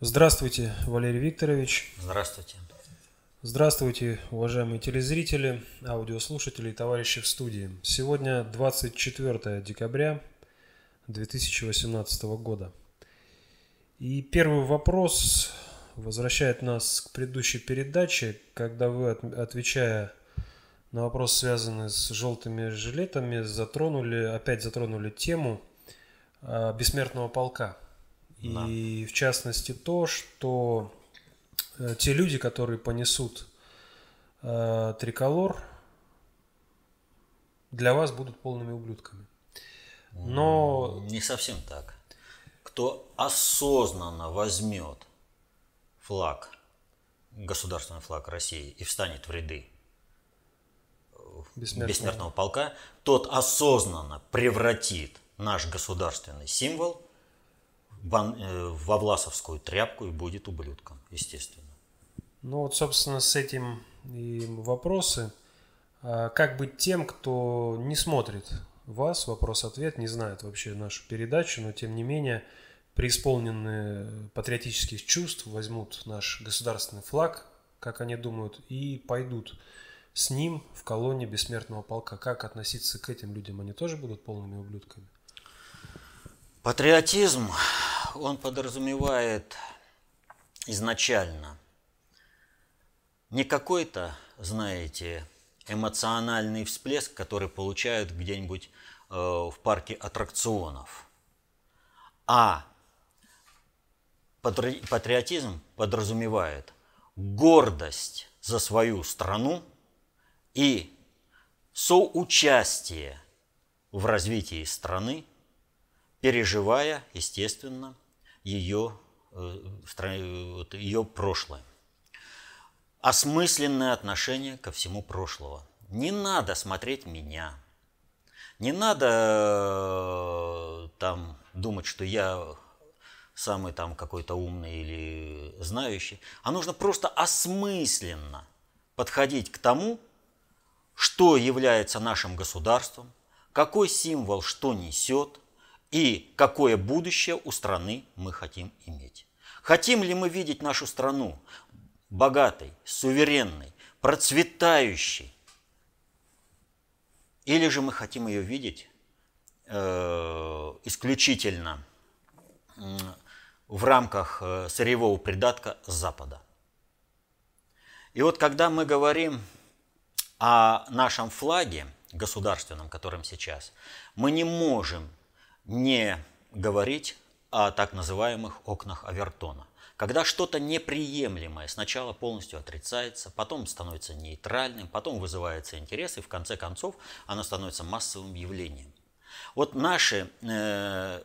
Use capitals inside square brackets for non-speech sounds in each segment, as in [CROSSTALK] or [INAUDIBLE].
Здравствуйте, Валерий Викторович. Здравствуйте. Здравствуйте, уважаемые телезрители, аудиослушатели и товарищи в студии. Сегодня 24 декабря 2018 года. И первый вопрос возвращает нас к предыдущей передаче, когда вы, отвечая на вопрос, связанный с желтыми жилетами, затронули, опять затронули тему а, бессмертного полка – да. И в частности то, что э, те люди, которые понесут э, триколор, для вас будут полными ублюдками. Но... Не совсем так. Кто осознанно возьмет флаг, государственный флаг России и встанет в ряды бессмертного, бессмертного полка, тот осознанно превратит наш государственный символ Э, во власовскую тряпку и будет ублюдком, естественно. Ну вот, собственно, с этим и вопросы. А как быть тем, кто не смотрит вас, вопрос-ответ, не знает вообще нашу передачу, но тем не менее преисполненные патриотических чувств возьмут наш государственный флаг, как они думают, и пойдут с ним в колонне бессмертного полка. Как относиться к этим людям? Они тоже будут полными ублюдками? Патриотизм, он подразумевает изначально не какой-то, знаете, эмоциональный всплеск, который получают где-нибудь э, в парке аттракционов, а патриотизм подразумевает гордость за свою страну и соучастие в развитии страны переживая, естественно, ее, э, ее прошлое. Осмысленное отношение ко всему прошлого. Не надо смотреть меня. Не надо э, там думать, что я самый там какой-то умный или знающий, а нужно просто осмысленно подходить к тому, что является нашим государством, какой символ что несет – и какое будущее у страны мы хотим иметь. Хотим ли мы видеть нашу страну богатой, суверенной, процветающей, или же мы хотим ее видеть э, исключительно в рамках э, сырьевого придатка Запада. И вот когда мы говорим о нашем флаге государственном, которым сейчас, мы не можем не говорить о так называемых окнах Авертона. Когда что-то неприемлемое сначала полностью отрицается, потом становится нейтральным, потом вызывается интерес, и в конце концов оно становится массовым явлением. Вот наши э,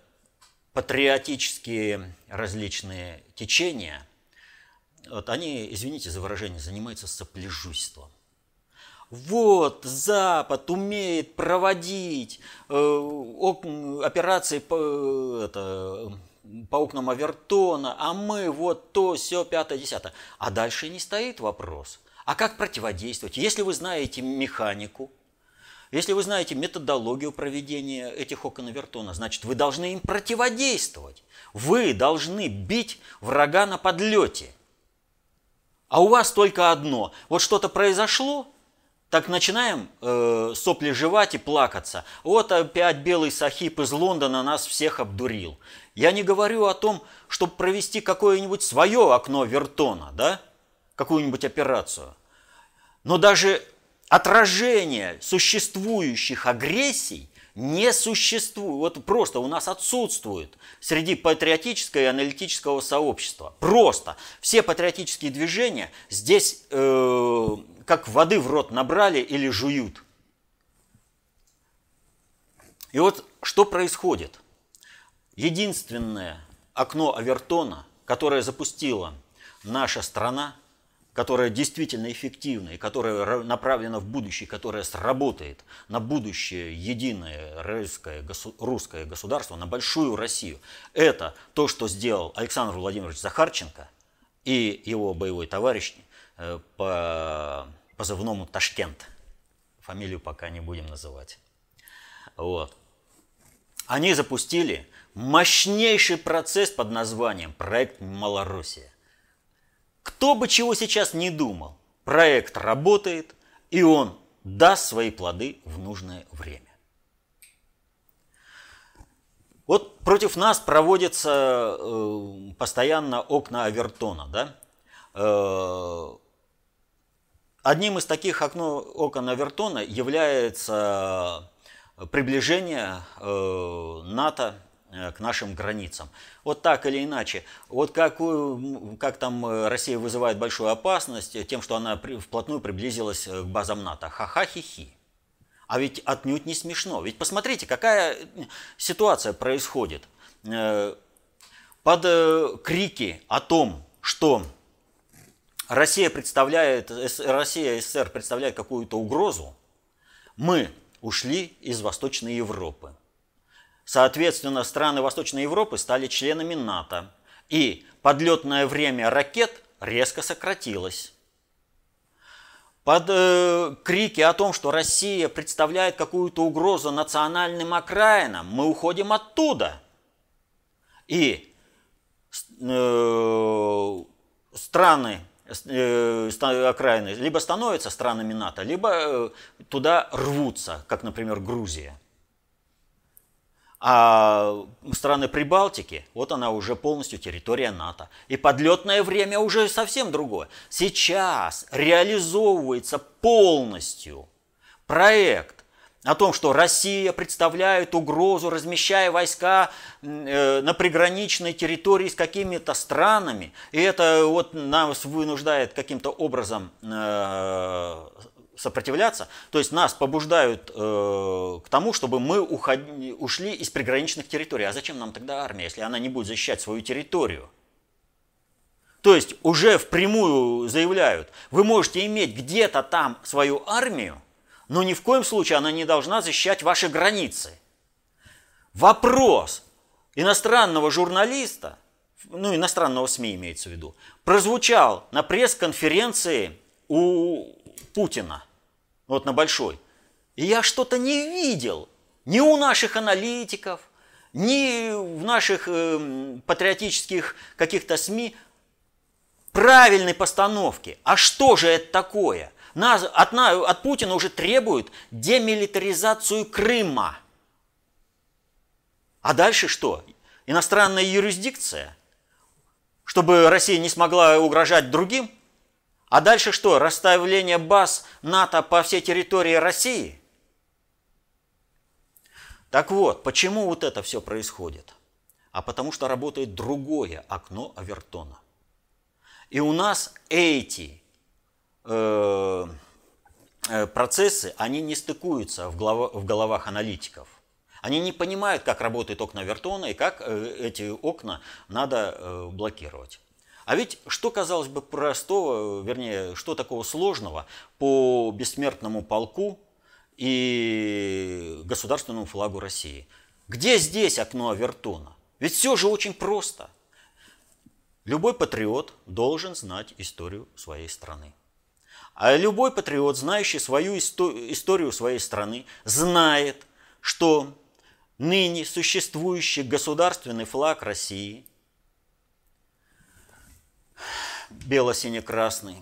патриотические различные течения, вот они, извините за выражение, занимаются сопляжуйством. Вот, Запад умеет проводить э, операции по, это, по окнам Авертона, а мы вот то, все, пятое, десятое. А дальше не стоит вопрос. А как противодействовать? Если вы знаете механику, если вы знаете методологию проведения этих окон Авертона, значит, вы должны им противодействовать. Вы должны бить врага на подлете. А у вас только одно. Вот что-то произошло, так начинаем э, сопли жевать и плакаться. Вот опять белый сахип из Лондона нас всех обдурил. Я не говорю о том, чтобы провести какое-нибудь свое окно Вертона, да? какую-нибудь операцию. Но даже отражение существующих агрессий не существует. Вот просто у нас отсутствует среди патриотического и аналитического сообщества. Просто все патриотические движения здесь э, как воды в рот набрали или жуют. И вот что происходит? Единственное окно Авертона, которое запустила наша страна, которая действительно эффективна и которая направлена в будущее, которая сработает на будущее единое русское, русское государство, на большую Россию, это то, что сделал Александр Владимирович Захарченко и его боевой товарищ Э, по позывному Ташкент. Фамилию пока не будем называть. Вот. они запустили мощнейший процесс под названием проект Малороссия. Кто бы чего сейчас не думал, проект работает, и он даст свои плоды в нужное время. Вот против нас проводятся э, постоянно окна Авертона. Да? Э, одним из таких окно, окон Авертона является приближение э, НАТО к нашим границам. Вот так или иначе. Вот как, как там э, Россия вызывает большую опасность тем, что она вплотную приблизилась э, к базам НАТО. Ха-ха-хи-хи. А ведь отнюдь не смешно. Ведь посмотрите, какая ситуация происходит. Под крики о том, что Россия представляет, Россия СССР представляет какую-то угрозу, мы ушли из Восточной Европы. Соответственно, страны Восточной Европы стали членами НАТО, и подлетное время ракет резко сократилось. Под э, крики о том, что Россия представляет какую-то угрозу национальным окраинам, мы уходим оттуда. И э, страны э, окраины либо становятся странами НАТО, либо э, туда рвутся, как, например, Грузия. А страны Прибалтики, вот она уже полностью территория НАТО. И подлетное время уже совсем другое. Сейчас реализовывается полностью проект о том, что Россия представляет угрозу, размещая войска э, на приграничной территории с какими-то странами. И это вот нас вынуждает каким-то образом э, сопротивляться, то есть нас побуждают э, к тому, чтобы мы уходи, ушли из приграничных территорий. А зачем нам тогда армия, если она не будет защищать свою территорию? То есть уже впрямую заявляют, вы можете иметь где-то там свою армию, но ни в коем случае она не должна защищать ваши границы. Вопрос иностранного журналиста, ну иностранного СМИ имеется в виду, прозвучал на пресс-конференции у Путина, вот на большой. И я что-то не видел ни у наших аналитиков, ни в наших э, патриотических каких-то СМИ правильной постановки. А что же это такое? Нас, от, от Путина уже требуют демилитаризацию Крыма. А дальше что? Иностранная юрисдикция? Чтобы Россия не смогла угрожать другим? А дальше что? Расставление баз НАТО по всей территории России? Так вот, почему вот это все происходит? А потому что работает другое окно Авертона. И у нас эти э, э, процессы, они не стыкуются в, голов, в головах аналитиков. Они не понимают, как работают окна Авертона и как э, эти окна надо э, блокировать. А ведь что, казалось бы, простого, вернее, что такого сложного по бессмертному полку и государственному флагу России? Где здесь окно Авертона? Ведь все же очень просто. Любой патриот должен знать историю своей страны. А любой патриот, знающий свою историю своей страны, знает, что ныне существующий государственный флаг России – бело-сине-красный,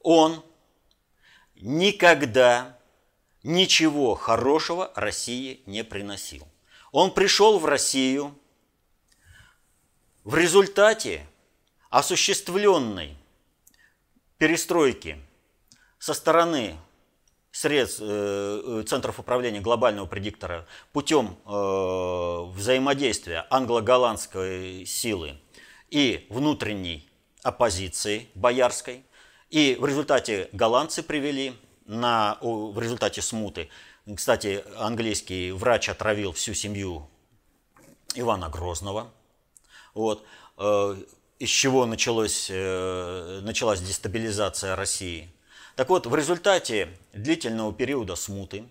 он никогда ничего хорошего России не приносил. Он пришел в Россию в результате осуществленной перестройки со стороны средств э, э, центров управления глобального предиктора путем э, взаимодействия англо-голландской силы и внутренней оппозиции боярской. И в результате голландцы привели на, в результате смуты. Кстати, английский врач отравил всю семью Ивана Грозного. Вот. Э, из чего началось, э, началась дестабилизация России. Так вот, в результате длительного периода смуты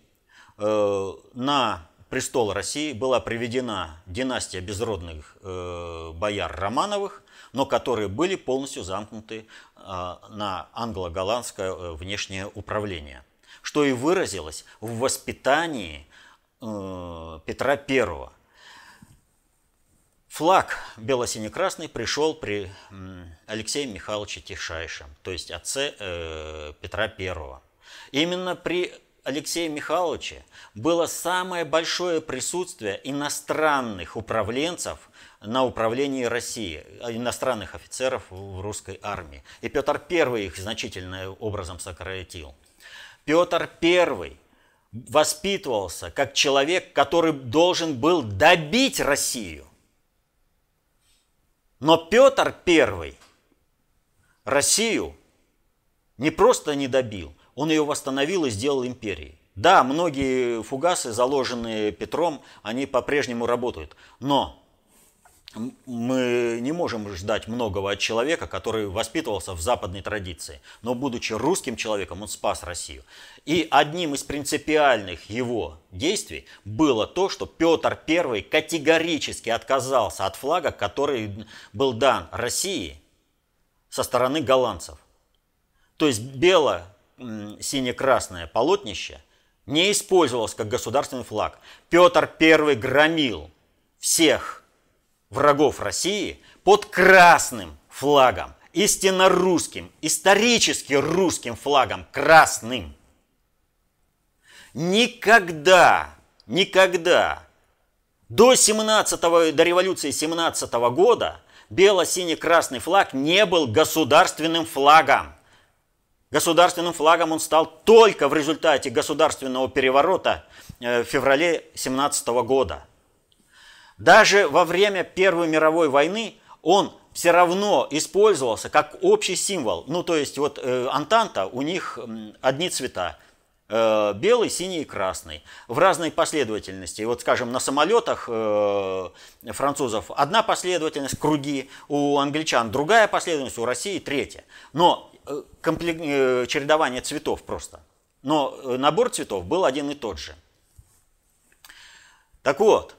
э, на престол России была приведена династия безродных бояр Романовых, но которые были полностью замкнуты а, на англо-голландское э, внешнее управление, что и выразилось в воспитании э, Петра I. Флаг бело-сине-красный пришел при Алексее Михайловиче Тишайшем, то есть отце э, Петра I. Именно при Алексее Михайловиче было самое большое присутствие иностранных управленцев на управлении России, иностранных офицеров в русской армии. И Петр I их значительным образом сократил. Петр I воспитывался как человек, который должен был добить Россию. Но Петр I Россию не просто не добил, он ее восстановил и сделал империей. Да, многие фугасы, заложенные Петром, они по-прежнему работают. Но мы не можем ждать многого от человека, который воспитывался в западной традиции. Но будучи русским человеком, он спас Россию. И одним из принципиальных его действий было то, что Петр I категорически отказался от флага, который был дан России со стороны голландцев. То есть бело-сине-красное полотнище не использовалось как государственный флаг. Петр I громил всех врагов России под красным флагом, истинно русским, исторически русским флагом, красным. Никогда, никогда до 17 до революции 17 года бело-синий-красный флаг не был государственным флагом. Государственным флагом он стал только в результате государственного переворота э, в феврале 17 года – даже во время Первой мировой войны он все равно использовался как общий символ. Ну, то есть вот э, Антанта, у них одни цвета. Э, белый, синий и красный. В разной последовательности. Вот, скажем, на самолетах э, французов одна последовательность, круги, у англичан другая последовательность, у России третья. Но э, комплек... э, чередование цветов просто. Но э, набор цветов был один и тот же. Так вот,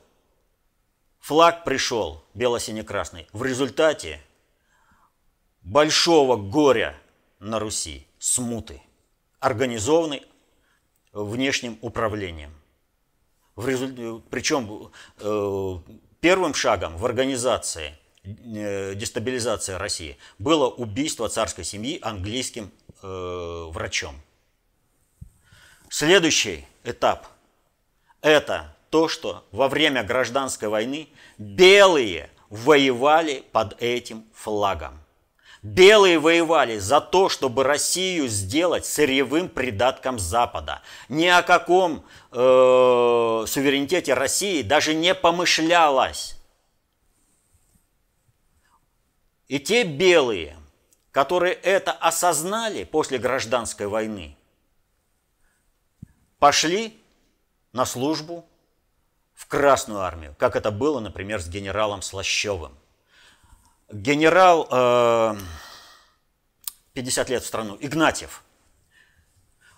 Флаг пришел бело-сине-красный в результате большого горя на Руси, смуты, организованной внешним управлением. В результ... Причем э, первым шагом в организации э, дестабилизации России было убийство царской семьи английским э, врачом. Следующий этап – это то, что во время гражданской войны белые воевали под этим флагом. Белые воевали за то, чтобы Россию сделать сырьевым придатком Запада. Ни о каком э, суверенитете России даже не помышлялось. И те белые, которые это осознали после гражданской войны, пошли на службу Красную армию, как это было, например, с генералом Слащевым. Генерал, э, 50 лет в страну, Игнатьев,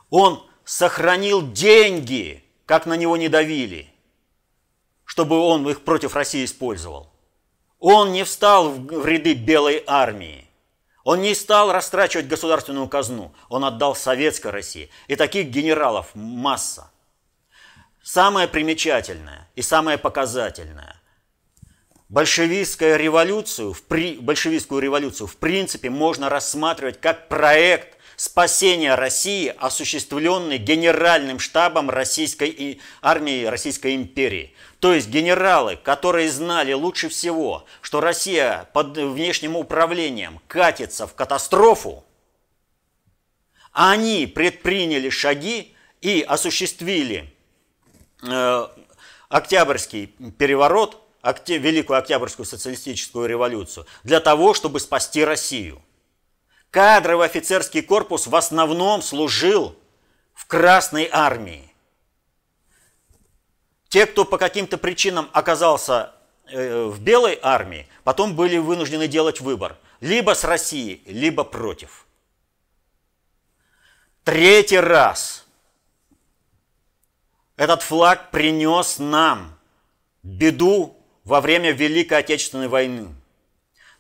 он сохранил деньги, как на него не давили, чтобы он их против России использовал. Он не встал в ряды белой армии. Он не стал растрачивать государственную казну. Он отдал советской России. И таких генералов масса. Самое примечательное и самое показательное. Большевистскую революцию, в при, большевистскую революцию в принципе можно рассматривать как проект спасения России, осуществленный генеральным штабом российской армии Российской империи. То есть генералы, которые знали лучше всего, что Россия под внешним управлением катится в катастрофу, они предприняли шаги и осуществили Октябрьский переворот, Великую Октябрьскую социалистическую революцию, для того, чтобы спасти Россию. Кадровый офицерский корпус в основном служил в Красной армии. Те, кто по каким-то причинам оказался э, в Белой армии, потом были вынуждены делать выбор. Либо с Россией, либо против. Третий раз – этот флаг принес нам беду во время Великой Отечественной войны.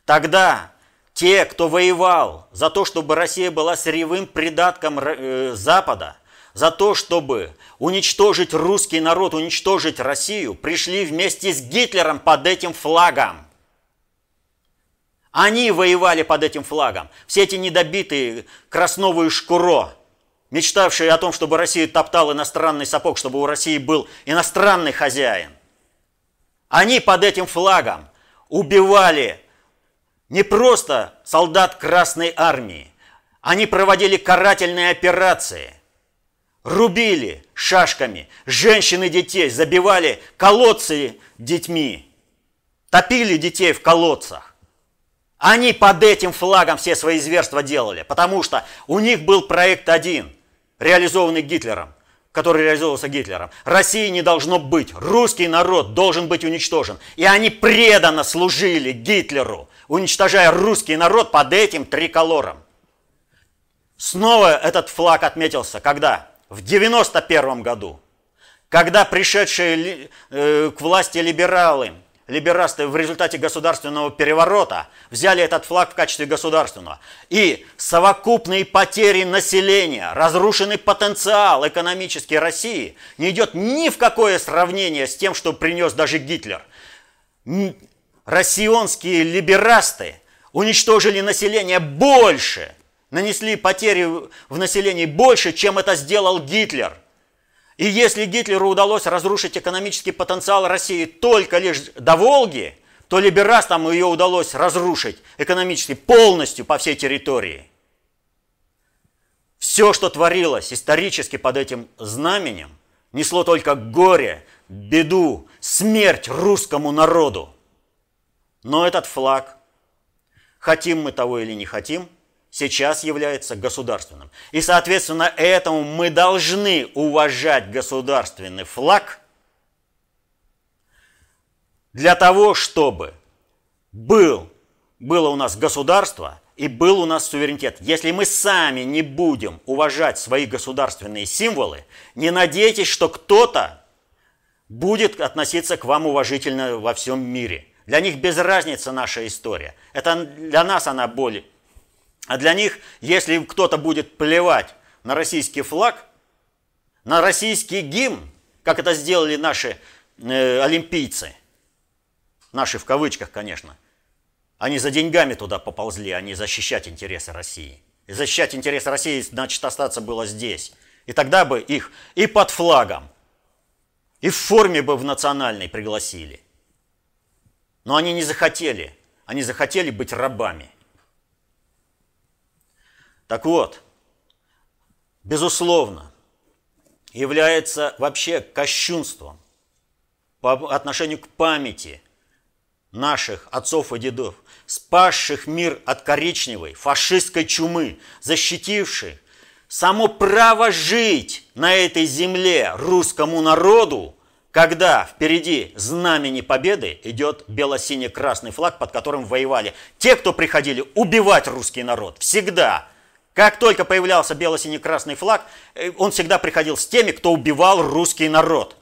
Тогда те, кто воевал за то, чтобы Россия была сырьевым придатком э, Запада, за то, чтобы уничтожить русский народ, уничтожить Россию, пришли вместе с Гитлером под этим флагом. Они воевали под этим флагом. Все эти недобитые Красновы и Шкуро, мечтавшие о том, чтобы Россия топтал иностранный сапог, чтобы у России был иностранный хозяин. Они под этим флагом убивали не просто солдат Красной Армии, они проводили карательные операции, рубили шашками женщин и детей, забивали колодцы детьми, топили детей в колодцах. Они под этим флагом все свои зверства делали, потому что у них был проект один, реализованный Гитлером, который реализовывался Гитлером. России не должно быть, русский народ должен быть уничтожен. И они преданно служили Гитлеру, уничтожая русский народ под этим триколором. Снова этот флаг отметился, когда? В 91 году, когда пришедшие э, к власти либералы – либерасты в результате государственного переворота взяли этот флаг в качестве государственного. И совокупные потери населения, разрушенный потенциал экономический России не идет ни в какое сравнение с тем, что принес даже Гитлер. Россионские либерасты уничтожили население больше, нанесли потери в населении больше, чем это сделал Гитлер – и если Гитлеру удалось разрушить экономический потенциал России только лишь до Волги, то либерастам ее удалось разрушить экономически полностью по всей территории. Все, что творилось исторически под этим знаменем, несло только горе, беду, смерть русскому народу. Но этот флаг, хотим мы того или не хотим, сейчас является государственным. И, соответственно, этому мы должны уважать государственный флаг для того, чтобы был, было у нас государство и был у нас суверенитет. Если мы сами не будем уважать свои государственные символы, не надейтесь, что кто-то будет относиться к вам уважительно во всем мире. Для них без разницы наша история. Это для нас она более а для них, если кто-то будет плевать на российский флаг, на российский гимн, как это сделали наши э, олимпийцы, наши в кавычках, конечно, они за деньгами туда поползли, а не защищать интересы России. И защищать интересы России, значит, остаться было здесь. И тогда бы их и под флагом, и в форме бы в национальной пригласили. Но они не захотели. Они захотели быть рабами. Так вот, безусловно, является вообще кощунством по отношению к памяти наших отцов и дедов, спасших мир от коричневой фашистской чумы, защитивших само право жить на этой земле русскому народу, когда впереди знамени победы идет бело-синий-красный флаг, под которым воевали те, кто приходили убивать русский народ. Всегда как только появлялся бело-синий-красный флаг, э, он всегда приходил с теми, кто убивал русский народ.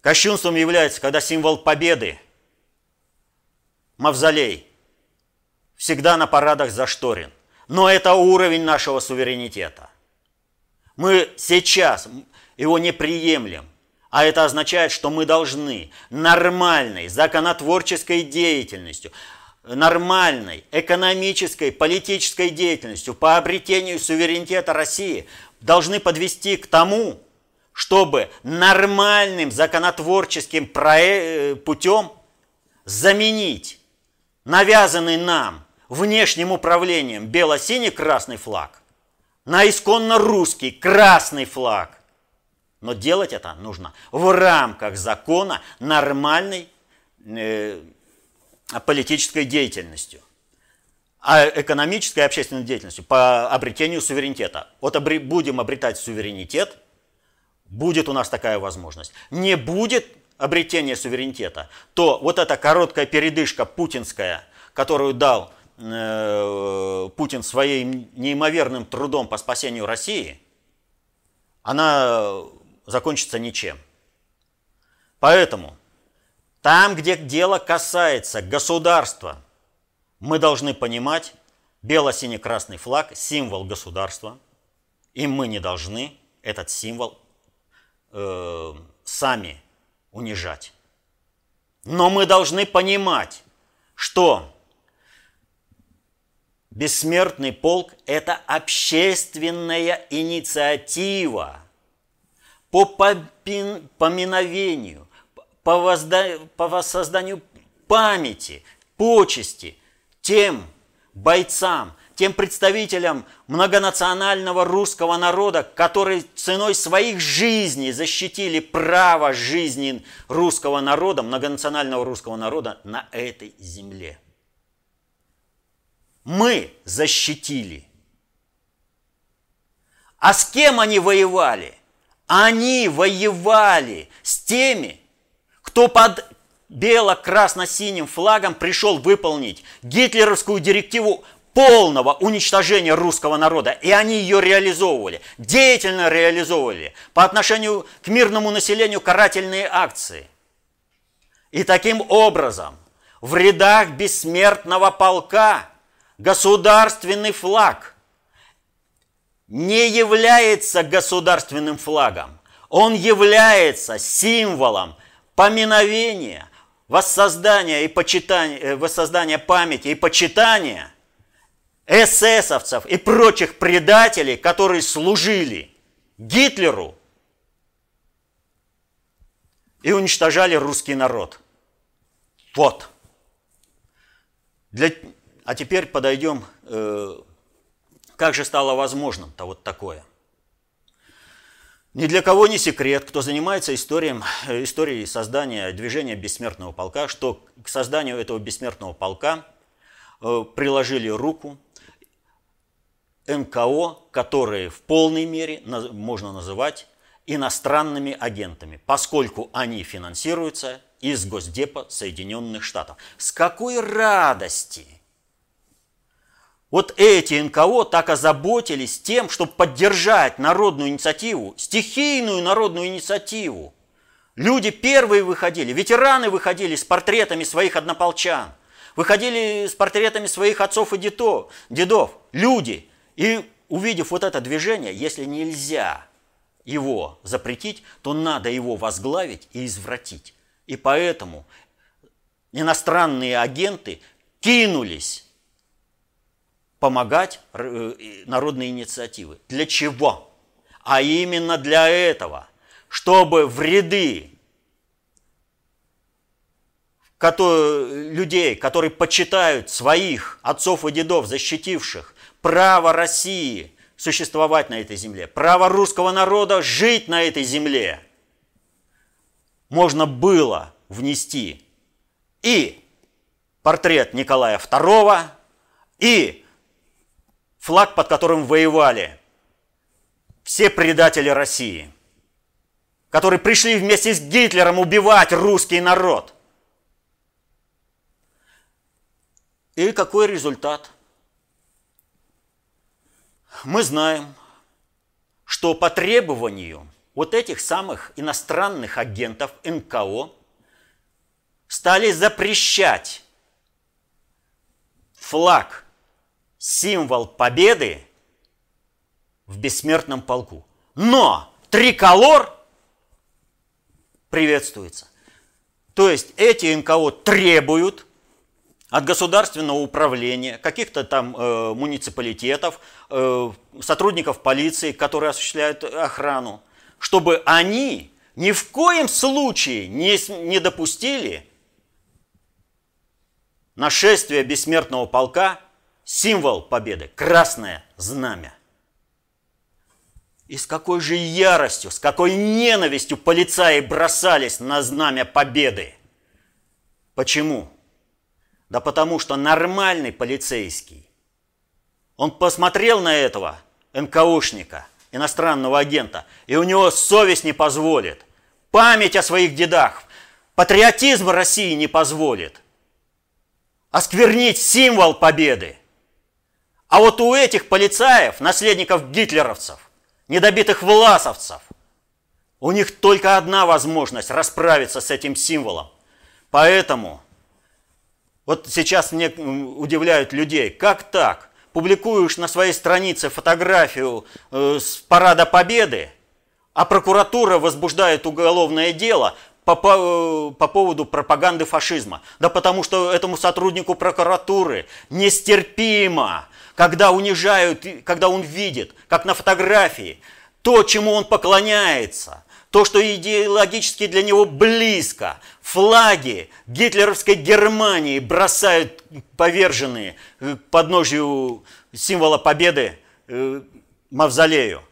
Кощунством является, когда символ победы, мавзолей, всегда на парадах зашторен. Но это уровень нашего суверенитета. Мы сейчас его не приемлем. А это означает, что мы должны нормальной законотворческой деятельностью нормальной экономической, политической деятельностью по обретению суверенитета России должны подвести к тому, чтобы нормальным законотворческим э, путем заменить навязанный нам внешним управлением бело-синий-красный флаг на исконно русский красный флаг. Но делать это нужно в рамках закона нормальной э, политической деятельностью, а экономической и общественной деятельностью по обретению суверенитета. Вот обре, будем обретать суверенитет, будет у нас такая возможность. Не будет обретения суверенитета, то вот эта короткая передышка путинская, которую дал э, Путин своим неимоверным трудом по спасению России, она закончится ничем. Поэтому там, где дело касается государства, мы должны понимать, Бело-синий-красный флаг – символ государства, и мы не должны этот символ э, сами унижать. Но мы должны понимать, что бессмертный полк – это общественная инициатива по поминовению, по, возда... по воссозданию памяти, почести тем бойцам, тем представителям многонационального русского народа, которые ценой своих жизней защитили право жизни русского народа, многонационального русского народа на этой земле. Мы защитили. А с кем они воевали? Они воевали с теми, кто под бело-красно-синим флагом пришел выполнить гитлеровскую директиву полного уничтожения русского народа. И они ее реализовывали, деятельно реализовывали по отношению к мирному населению карательные акции. И таким образом в рядах бессмертного полка государственный флаг не является государственным флагом. Он является символом поминовения, воссоздания и почитания, э, воссоздания памяти и почитания эсэсовцев и прочих предателей, которые служили Гитлеру и уничтожали русский народ. Вот. Для... А теперь подойдем, э, как же стало возможным-то вот такое – ни для кого не секрет, кто занимается историей, э, историей создания движения бессмертного полка, что к созданию этого бессмертного полка э, приложили руку НКО, которые в полной мере можно называть иностранными агентами, поскольку они финансируются из Госдепа Соединенных Штатов. С какой радости вот эти НКО так озаботились тем, чтобы поддержать народную инициативу, стихийную народную инициативу. Люди первые выходили, ветераны выходили с портретами своих однополчан, выходили с портретами своих отцов и дедов, дедов люди. И увидев вот это движение, если нельзя его запретить, то надо его возглавить и извратить. И поэтому иностранные агенты кинулись помогать э, народные инициативы. Для чего? А именно для этого, чтобы в ряды людей, которые почитают своих отцов и дедов, защитивших право России существовать на этой земле, право русского народа жить на этой земле, можно было внести и портрет Николая II, и флаг, под которым воевали все предатели России, которые пришли вместе с Гитлером убивать русский народ. И какой результат? Мы знаем, что по требованию вот этих самых иностранных агентов НКО стали запрещать флаг символ победы в бессмертном полку. Но триколор приветствуется. То есть эти НКО требуют от государственного управления, каких-то там э, муниципалитетов, э, сотрудников полиции, которые осуществляют охрану, чтобы они ни в коем случае не, не допустили нашествия бессмертного полка символ победы, красное знамя. И с какой же яростью, с какой ненавистью полицаи бросались на знамя победы. Почему? Да потому что нормальный полицейский, он посмотрел на этого НКОшника, иностранного агента, и у него совесть не позволит, память о своих дедах, патриотизм России не позволит осквернить символ победы – а вот у этих полицаев, наследников гитлеровцев, недобитых власовцев, у них только одна возможность расправиться с этим символом. Поэтому вот сейчас мне удивляют людей, как так? публикуешь на своей странице фотографию э, с парада Победы, а прокуратура возбуждает уголовное дело по, по, по поводу пропаганды фашизма. Да потому что этому сотруднику прокуратуры нестерпимо, когда унижают, когда он видит, как на фотографии, то, чему он поклоняется, то, что идеологически для него близко, флаги гитлеровской Германии бросают поверженные к подножию символа победы э, мавзолею.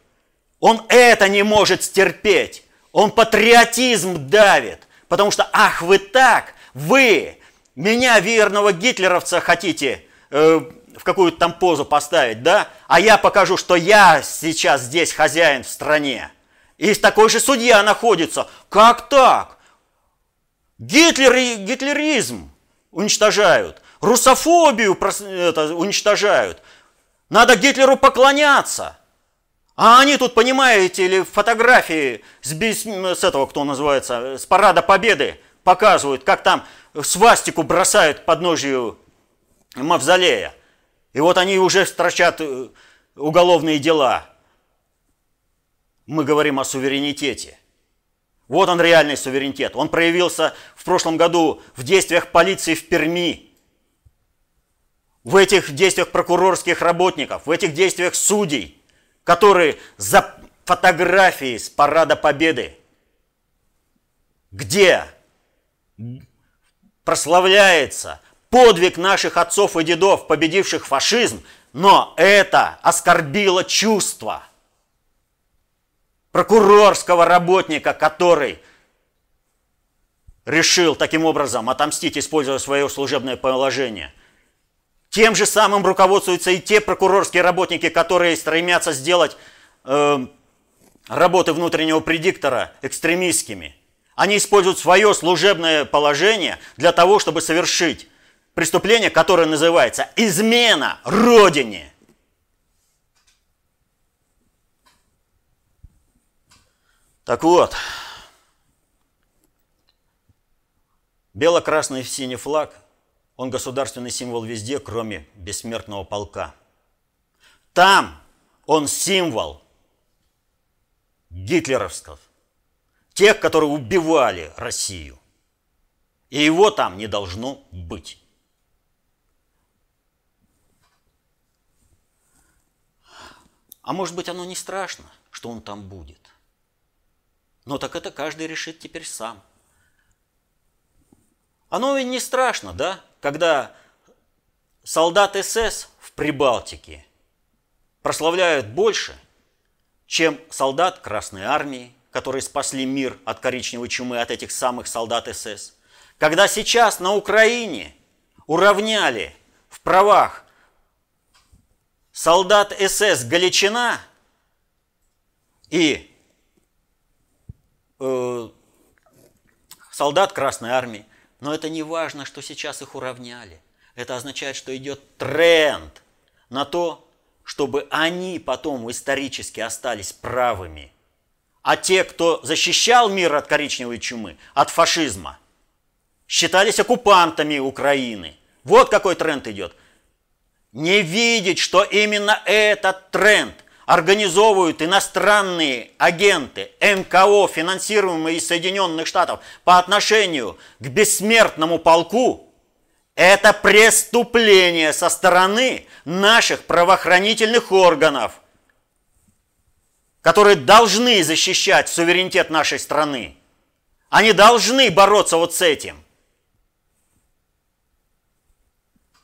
Он это не может стерпеть. Он патриотизм давит. Потому что, ах, вы так, вы меня, верного гитлеровца, хотите э, в какую-то там позу поставить, да? А я покажу, что я сейчас здесь хозяин в стране. И такой же судья находится. Как так? Гитлер гитлеризм уничтожают. Русофобию это, уничтожают. Надо Гитлеру поклоняться. А они тут, понимаете, или фотографии с, с этого, кто называется, с парада победы показывают, как там свастику бросают под ножью мавзолея. И вот они уже строчат э, уголовные дела. Мы говорим о суверенитете. Вот он реальный суверенитет. Он проявился в прошлом году в действиях полиции в Перми. В этих действиях прокурорских работников, в этих действиях судей, которые за фотографии с парада Победы, где прославляется подвиг наших отцов и дедов, победивших фашизм, но это оскорбило чувства – прокурорского работника, который решил таким образом отомстить, используя свое служебное положение. Тем же самым руководствуются и те прокурорские работники, которые стремятся сделать э, работы внутреннего предиктора экстремистскими. Они используют свое служебное положение для того, чтобы совершить преступление, которое называется измена Родине. Так вот, бело-красный синий флаг, он государственный символ везде, кроме бессмертного полка. Там он символ гитлеровского, тех, которые убивали Россию. И его там не должно быть. А может быть, оно не страшно, что он там будет. Но так это каждый решит теперь сам. Оно ведь не страшно, да, когда солдат СС в Прибалтике прославляют больше, чем солдат Красной Армии, которые спасли мир от коричневой чумы, от этих самых солдат СС. Когда сейчас на Украине уравняли в правах солдат СС Галичина и э, солдат Красной Армии. Но это не важно, что сейчас их уравняли. Это означает, что идет тренд на то, чтобы они потом исторически остались правыми. А те, кто защищал мир от коричневой чумы, от фашизма, считались оккупантами Украины. Вот какой тренд идет. Не видеть, что именно этот тренд организовывают иностранные агенты НКО, финансируемые из Соединенных Штатов, по отношению к бессмертному полку, это преступление со стороны наших правоохранительных органов, которые должны защищать суверенитет нашей страны. Они должны бороться вот с этим.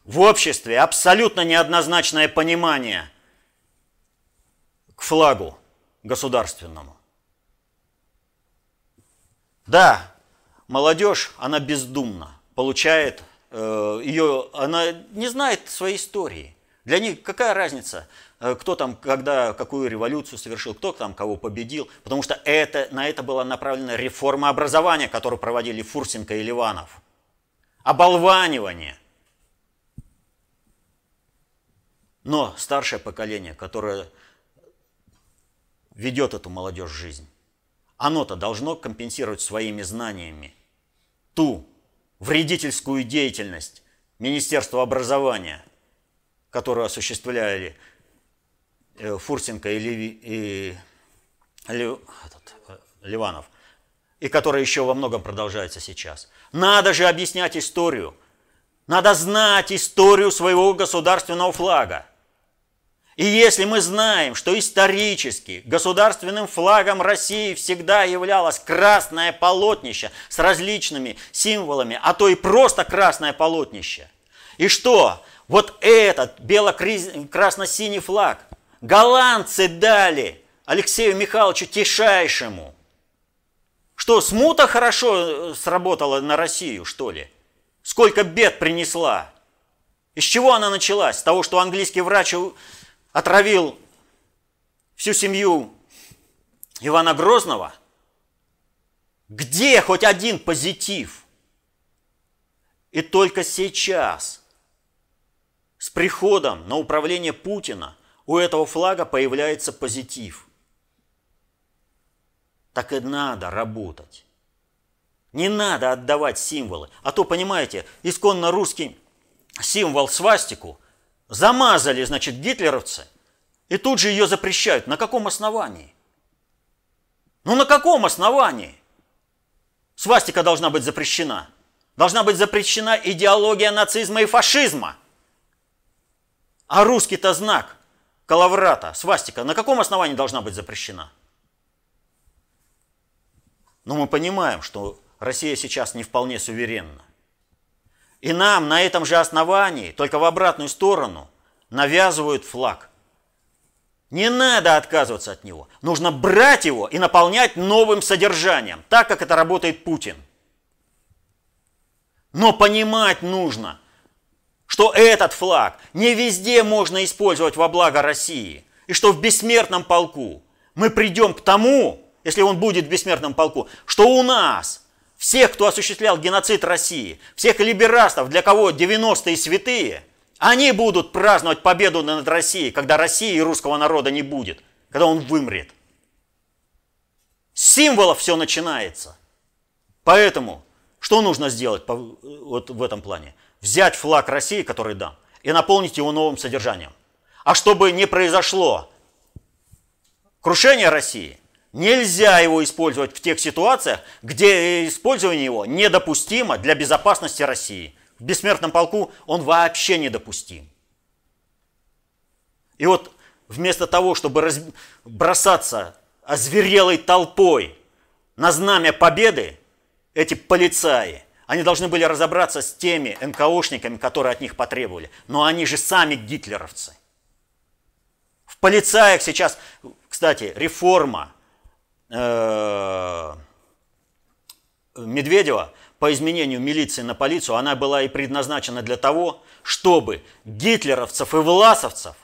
В обществе абсолютно неоднозначное понимание – к флагу государственному. Да, молодежь, она бездумна, получает э, ее, она не знает своей истории. Для них какая разница, э, кто там, когда, какую революцию совершил, кто там кого победил, потому что это, на это была направлена реформа образования, которую проводили Фурсенко и Ливанов. Оболванивание. Но старшее поколение, которое ведет эту молодежь жизнь. Оно-то должно компенсировать своими знаниями ту вредительскую деятельность Министерства образования, которую осуществляли э, Фурсенко и, Леви, и Лев, этот, э, Ливанов, и которая еще во многом продолжается сейчас. Надо же объяснять историю. Надо знать историю своего государственного флага. И если мы знаем, что исторически государственным флагом России всегда являлось красное полотнище с различными символами, а то и просто красное полотнище, и что вот этот бело-красно-синий флаг голландцы дали Алексею Михайловичу Тишайшему, что смута хорошо э, сработала на Россию, что ли? Сколько бед принесла? Из чего она началась? С того, что английский врач отравил всю семью Ивана Грозного? Где хоть один позитив? И только сейчас, с приходом на управление Путина, у этого флага появляется позитив. Так и надо работать. Не надо отдавать символы. А то, понимаете, исконно русский символ свастику – Замазали, значит, гитлеровцы, и тут же ее запрещают. На каком основании? Ну на каком основании? Свастика должна быть запрещена. Должна быть запрещена идеология нацизма и фашизма. А русский-то знак Калаврата, свастика, на каком основании должна быть запрещена? Но мы понимаем, что Россия сейчас не вполне суверенна. И нам на этом же основании, только в обратную сторону, навязывают флаг. Не надо отказываться от него. Нужно брать его и наполнять новым содержанием, так как это работает Путин. Но понимать нужно, что этот флаг не везде можно использовать во благо России. И что в бессмертном полку мы придем к тому, если он будет в бессмертном полку, что у нас всех, кто осуществлял геноцид России, всех либерастов, для кого 90-е святые, они будут праздновать победу над Россией, когда России и русского народа не будет, когда он вымрет. С символов все начинается. Поэтому, что нужно сделать вот в этом плане? Взять флаг России, который дам, и наполнить его новым содержанием. А чтобы не произошло крушение России – Нельзя его использовать в тех ситуациях, где использование его недопустимо для безопасности России. В бессмертном полку он вообще недопустим. И вот вместо того, чтобы раз... бросаться озверелой толпой на знамя победы, эти полицаи, они должны были разобраться с теми НКОшниками, которые от них потребовали. Но они же сами гитлеровцы. В полицаях сейчас, кстати, реформа Э, Медведева по изменению милиции на полицию, она была и предназначена для того, чтобы гитлеровцев и власовцев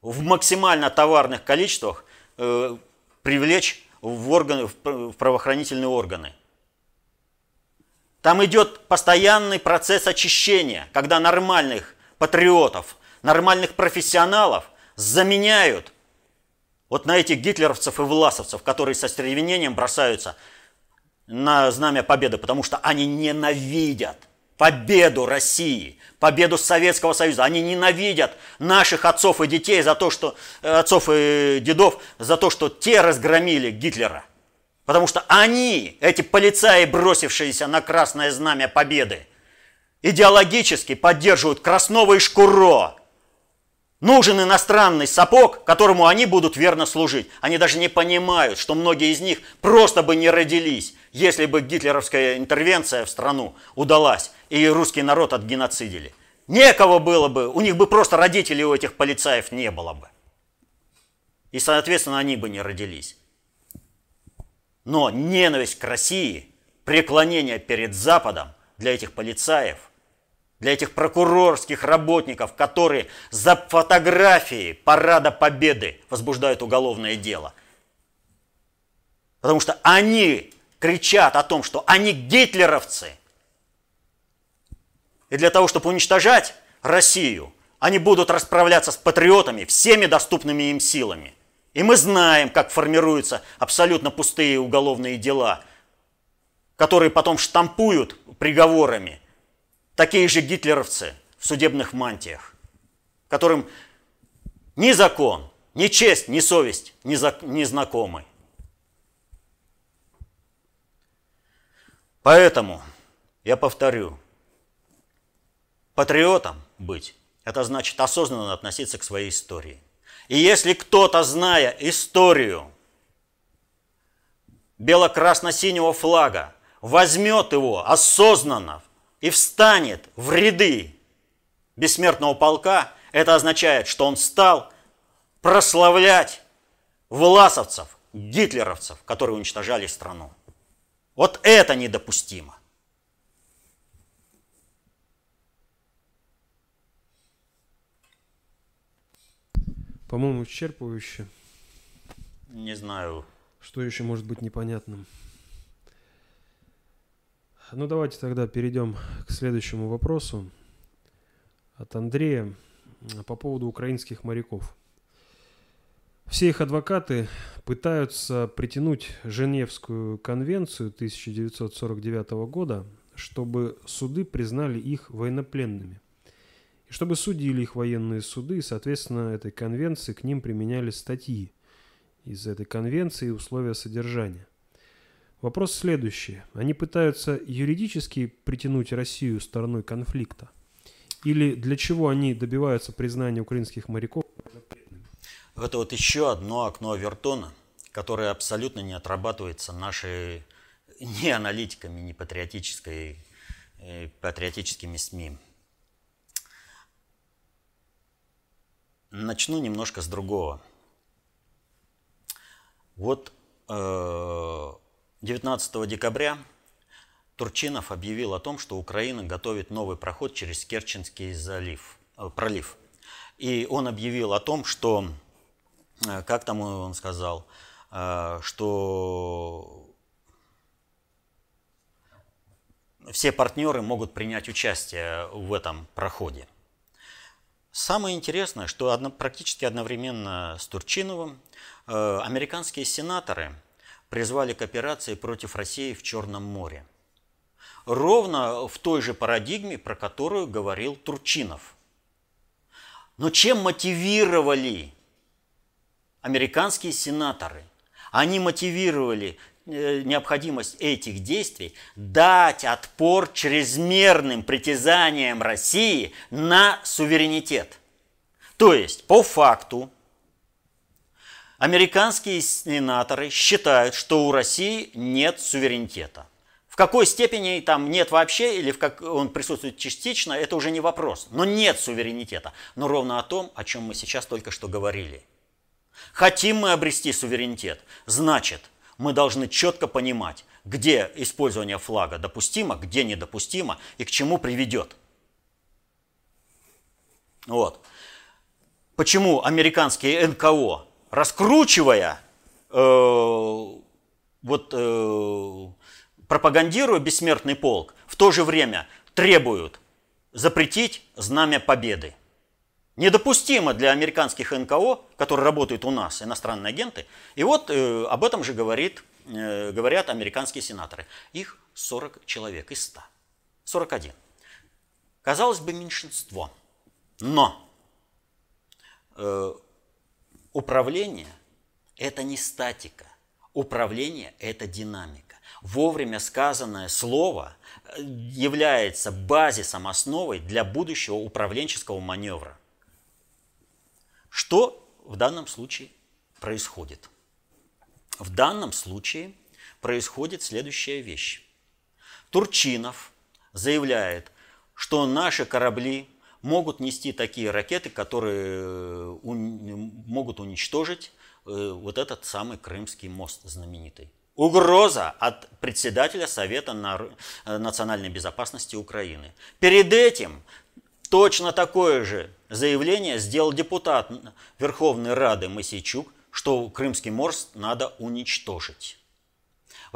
в максимально товарных количествах э, привлечь в, органы, в правоохранительные органы. Там идет постоянный процесс очищения, когда нормальных патриотов, нормальных профессионалов заменяют вот на этих гитлеровцев и власовцев, которые со стервенением бросаются на знамя победы, потому что они ненавидят победу России, победу Советского Союза. Они ненавидят наших отцов и детей за то, что э, отцов и дедов за то, что те разгромили Гитлера. Потому что они, эти полицаи, бросившиеся на красное знамя победы, идеологически поддерживают Краснова и Шкуро, Нужен иностранный сапог, которому они будут верно служить. Они даже не понимают, что многие из них просто бы не родились, если бы гитлеровская интервенция в страну удалась и русский народ отгеноцидили. Некого было бы, у них бы просто родителей у этих полицаев не было бы. И, соответственно, они бы не родились. Но ненависть к России, преклонение перед Западом для этих полицаев – для этих прокурорских работников, которые за фотографии Парада Победы возбуждают уголовное дело. Потому что они кричат о том, что они гитлеровцы. И для того, чтобы уничтожать Россию, они будут расправляться с патриотами всеми доступными им силами. И мы знаем, как формируются абсолютно пустые уголовные дела, которые потом штампуют приговорами – такие же гитлеровцы в судебных мантиях. которым ни закон, ни честь, ни совесть не, за, не знакомы. Поэтому, я повторю, патриотом быть – это значит осознанно относиться к своей истории. И если кто-то, зная историю бело-красно-синего флага, возьмет его осознанно и встанет в ряды бессмертного полка, это означает, что он стал прославлять власовцев, гитлеровцев, которые уничтожали страну. Вот это недопустимо. По-моему, исчерпывающе. Не знаю. Что еще может быть непонятным? Ну, давайте тогда перейдем к следующему вопросу от Андрея по поводу украинских моряков. Все их адвокаты пытаются притянуть Женевскую конвенцию 1949 года, чтобы суды признали их военнопленными. И чтобы судили их военные суды, и, соответственно, этой конвенции к ним применяли статьи из этой конвенции и условия содержания. Вопрос следующий. Они пытаются юридически притянуть Россию стороной конфликта? Или для чего они добиваются признания украинских моряков? Это вот еще одно окно Авертона, которое абсолютно не отрабатывается нашей ни аналитиками, ни патриотической, э, патриотическими СМИ. Начну немножко с другого. Вот 19 э, декабря Турчинов объявил о том, что Украина готовит новый проход через Керченский залив, э, пролив. И он объявил о том, что, э, как там он сказал, что все партнеры могут принять участие в этом проходе. Самое интересное, что одно, практически одновременно с Турчиновым э, американские сенаторы призвали к операции против России в Черном море. Ровно в той же парадигме, про которую говорил Турчинов. Но чем мотивировали американские сенаторы? Они мотивировали Э, необходимость этих действий дать отпор чрезмерным притязаниям России на суверенитет. То есть, по факту, американские сенаторы считают, что у России нет суверенитета. В какой степени там нет вообще или в как он присутствует частично, это уже не вопрос. Но нет суверенитета. Но ровно о том, о чем мы сейчас только что говорили. Хотим мы обрести суверенитет, значит – мы должны четко понимать, где использование флага допустимо, где недопустимо и к чему приведет. Вот. Почему американские НКО, раскручивая, э, вот, э, пропагандируя бессмертный полк, в то же время требуют запретить знамя победы. Недопустимо для американских НКО, которые работают у нас, иностранные агенты. И вот э, об этом же говорит, э, говорят американские сенаторы. Их 40 человек из 100. 41. Казалось бы, меньшинство. Но э, управление – это не статика. Управление – это динамика. Вовремя сказанное слово э, является базисом, основой для будущего управленческого маневра – что в данном случае происходит? В данном случае происходит следующая вещь. Турчинов заявляет, что наши корабли могут нести такие ракеты, которые могут уничтожить э, вот этот самый Крымский мост знаменитый. Угроза от председателя Совета э, национальной безопасности Украины. Перед этим точно такое же заявление сделал депутат Верховной Рады Масейчук, что Крымский мост надо уничтожить.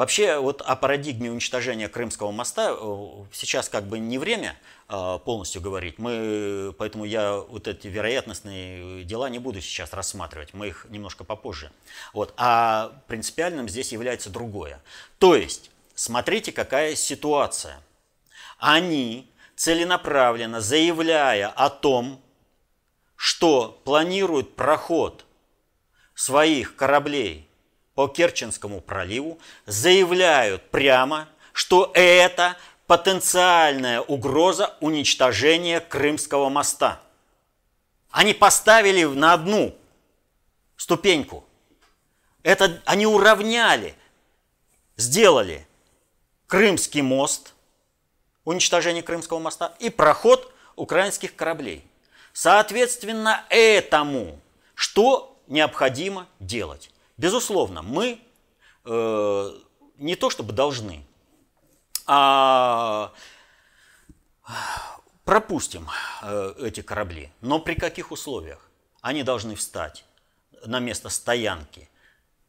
Вообще вот о парадигме уничтожения Крымского моста э, сейчас как бы не время э, полностью говорить. Мы, поэтому я вот эти вероятностные дела не буду сейчас рассматривать. Мы их немножко попозже. Вот. А принципиальным здесь является другое. То есть, смотрите, какая ситуация. Они целенаправленно заявляя о том, что планируют проход своих кораблей по Керченскому проливу, заявляют прямо, что это потенциальная угроза уничтожения Крымского моста. Они поставили на одну ступеньку. Это они уравняли, сделали Крымский мост, уничтожение Крымского моста и проход украинских кораблей. Соответственно, этому что необходимо делать? Безусловно, мы э, не то чтобы должны, а пропустим э, эти корабли. Но при каких условиях? Они должны встать на место стоянки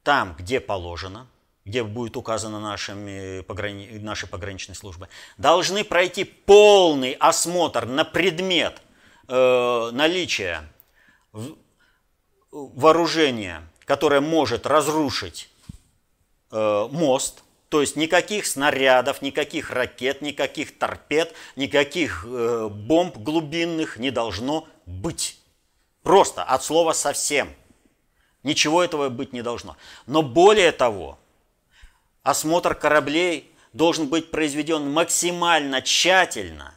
там, где положено, где будет указано нашими пограни... нашей пограничной службы, должны пройти полный осмотр на предмет э, наличия вооружения, которое может разрушить э, мост, то есть никаких снарядов, никаких ракет, никаких торпед, никаких э, бомб глубинных не должно быть. Просто от слова совсем. Ничего этого быть не должно. Но более того, осмотр кораблей должен быть произведен максимально тщательно,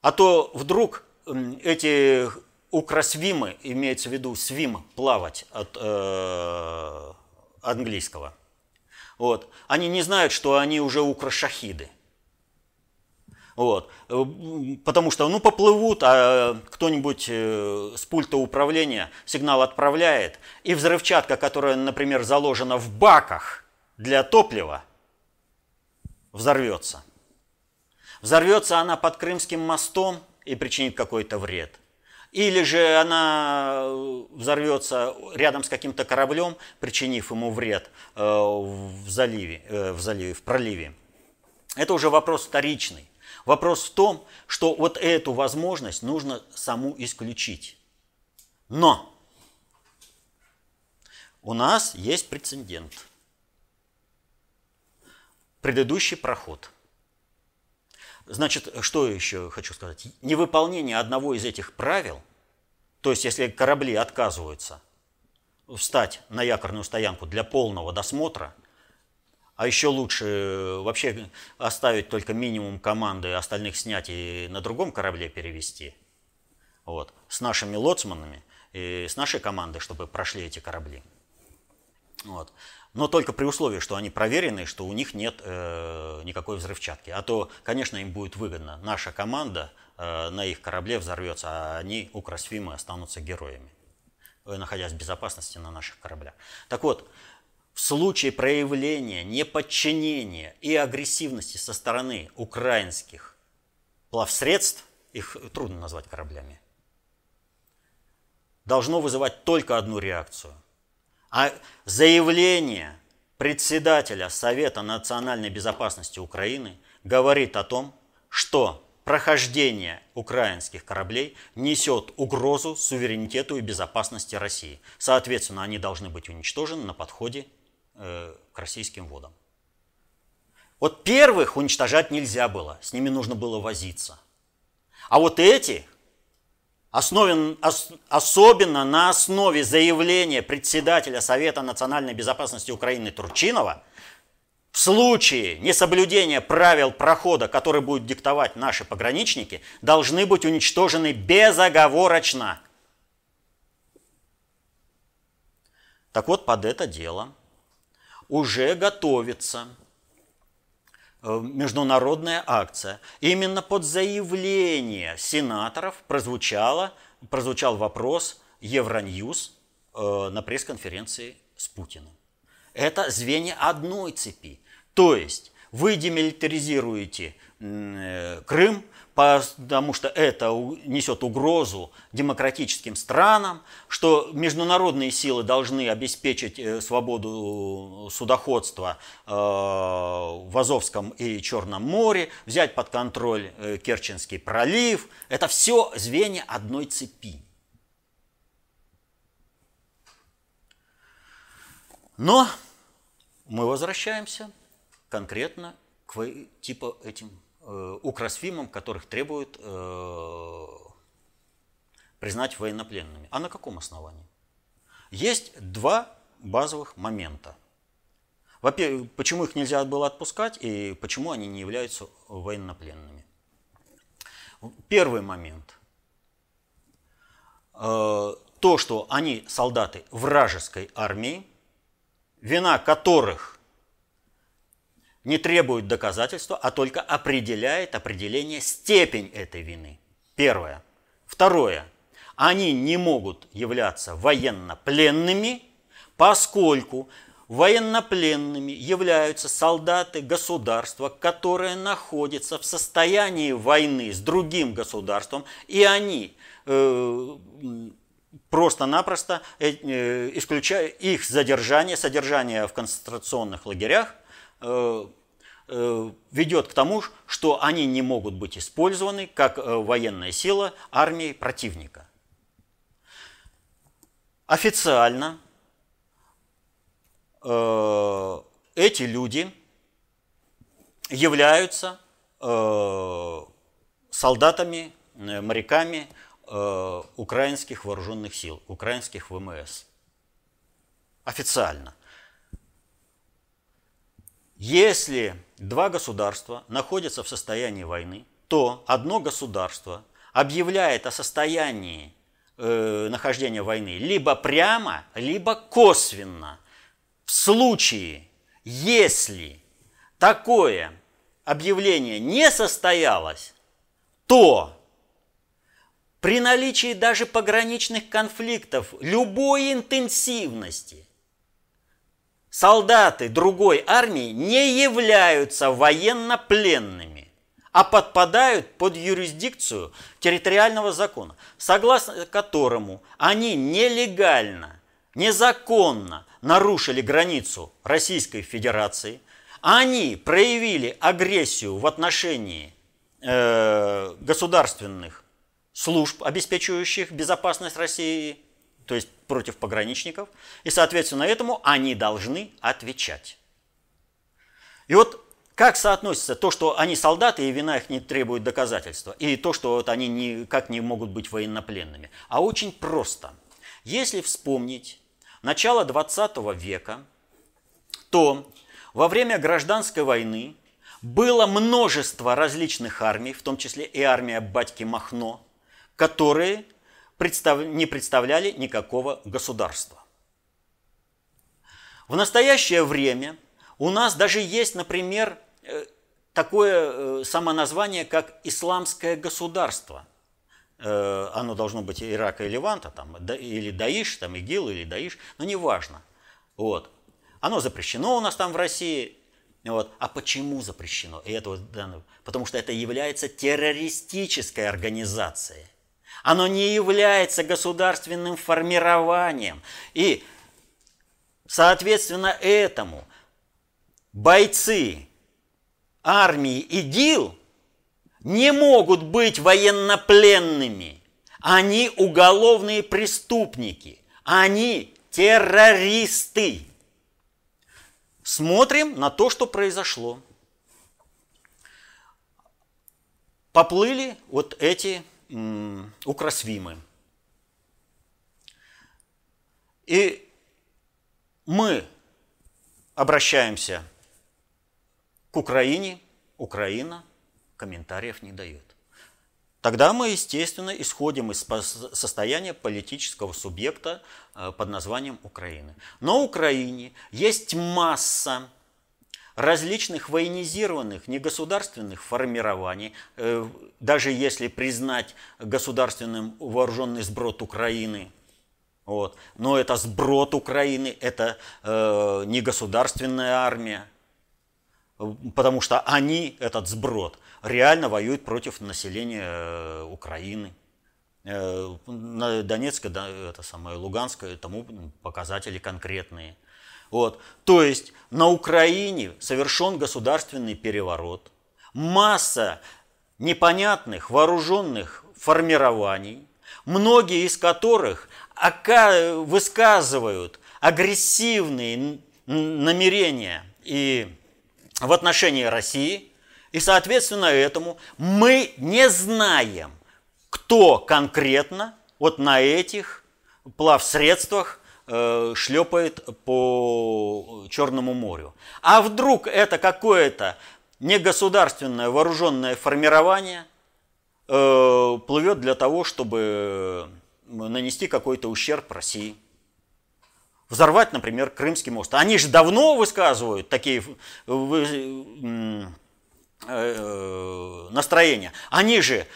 а то вдруг эти укросвимы, имеется в виду свим, плавать от э, английского, вот, они не знают, что они уже укрошахиды. Вот. Потому что, ну, поплывут, а кто-нибудь э, с пульта управления сигнал отправляет, и взрывчатка, которая, например, заложена в баках для топлива, взорвется. Взорвется она под Крымским мостом и причинит какой-то вред. Или же она взорвется рядом с каким-то кораблем, причинив ему вред э, в заливе, э, в заливе, в проливе. Это уже вопрос вторичный. Вопрос в том, что вот эту возможность нужно саму исключить. Но у нас есть прецедент. Предыдущий проход. Значит, что еще хочу сказать? Невыполнение одного из этих правил, то есть если корабли отказываются встать на якорную стоянку для полного досмотра – а еще лучше вообще оставить только минимум команды, остальных снять и на другом корабле перевести. Вот. С нашими лоцманами и с нашей командой, чтобы прошли эти корабли. Вот. Но только при условии, что они проверены, что у них нет э, никакой взрывчатки. А то, конечно, им будет выгодно. Наша команда э, на их корабле взорвется, а они, укросфимы, останутся героями, э, находясь в безопасности на наших кораблях. Так вот, в случае проявления неподчинения и агрессивности со стороны украинских плавсредств, их трудно назвать кораблями, должно вызывать только одну реакцию. А заявление председателя Совета национальной безопасности Украины говорит о том, что прохождение украинских кораблей несет угрозу суверенитету и безопасности России. Соответственно, они должны быть уничтожены на подходе Э, к российским водам. Вот первых уничтожать нельзя было, с ними нужно было возиться. А вот эти, основен, ос, особенно на основе заявления председателя Совета национальной безопасности Украины Турчинова, в случае несоблюдения правил прохода, который будут диктовать наши пограничники, должны быть уничтожены безоговорочно. Так вот, под это дело – уже готовится международная акция. Именно под заявление сенаторов прозвучало, прозвучал вопрос Евроньюз э, на пресс-конференции с Путиным. Это звенья одной цепи. То есть вы демилитаризируете э, Крым, потому что это несет угрозу демократическим странам, что международные силы должны обеспечить э, свободу судоходства э, в Азовском и Черном море, взять под контроль э, Керченский пролив. Это все звенья одной цепи. Но мы возвращаемся конкретно к типа этим Э, укросфимам, которых требует э, признать военнопленными. А на каком основании? Есть два базовых момента. Во-первых, почему их нельзя было отпускать и почему они не являются военнопленными. Первый момент. Э, то, что они солдаты вражеской армии, вина которых не требует доказательства, а только определяет определение степень этой вины. Первое. Второе. Они не могут являться военнопленными, поскольку военнопленными являются солдаты государства, которое находится в состоянии войны с другим государством, и они э, просто-напросто э, э, их задержание, содержание в концентрационных лагерях ведет к тому, что они не могут быть использованы как военная сила армии противника. Официально эти люди являются солдатами, моряками э, украинских вооруженных сил, украинских ВМС. Официально. Если два государства находятся в состоянии войны, то одно государство объявляет о состоянии э, нахождения войны либо прямо, либо косвенно. В случае, если такое объявление не состоялось, то при наличии даже пограничных конфликтов любой интенсивности солдаты другой армии не являются военнопленными, а подпадают под юрисдикцию территориального закона, согласно которому они нелегально, незаконно нарушили границу Российской Федерации, они проявили агрессию в отношении э, государственных служб, обеспечивающих безопасность России, то есть против пограничников, и, соответственно, этому они должны отвечать. И вот как соотносится то, что они солдаты, и вина их не требует доказательства, и то, что вот они никак не могут быть военнопленными? А очень просто. Если вспомнить начало 20 века, то во время гражданской войны было множество различных армий, в том числе и армия батьки Махно, которые представ... не представляли никакого государства. В настоящее время у нас даже есть, например, э, такое э, самоназвание, как исламское государство. Э, оно должно быть Ирака и Леванта, там, или Даиш, там, ИГИЛ или Даиш, но неважно. Вот. Оно запрещено у нас там в России. Вот. А почему запрещено? И это вот, потому что это является террористической организацией. Оно не является государственным формированием. И, соответственно, этому бойцы армии ИГИЛ не могут быть военнопленными. Они уголовные преступники. Они террористы. Смотрим на то, что произошло. Поплыли вот эти укросвимы. И мы обращаемся к Украине, Украина комментариев не дает. Тогда мы, естественно, исходим из состояния политического субъекта э, под названием Украины. На Украине есть масса различных военизированных негосударственных формирований, э, даже если признать государственным вооруженный сброд Украины, вот, но это сброд Украины, это э, не государственная армия, потому что они, этот сброд, реально воюют против населения э, Украины. Э, на Донецкой, это самое, Луганское, тому показатели конкретные – вот. То есть на Украине совершен государственный переворот, масса непонятных вооруженных формирований, многие из которых высказывают агрессивные намерения и в отношении России, и соответственно этому мы не знаем, кто конкретно вот на этих плавсредствах э, шлепает по Черному морю. А вдруг это какое-то негосударственное вооруженное формирование э, плывет для того, чтобы нанести какой-то ущерб России? Взорвать, например, Крымский мост. Они же давно высказывают такие э, настроения. Они же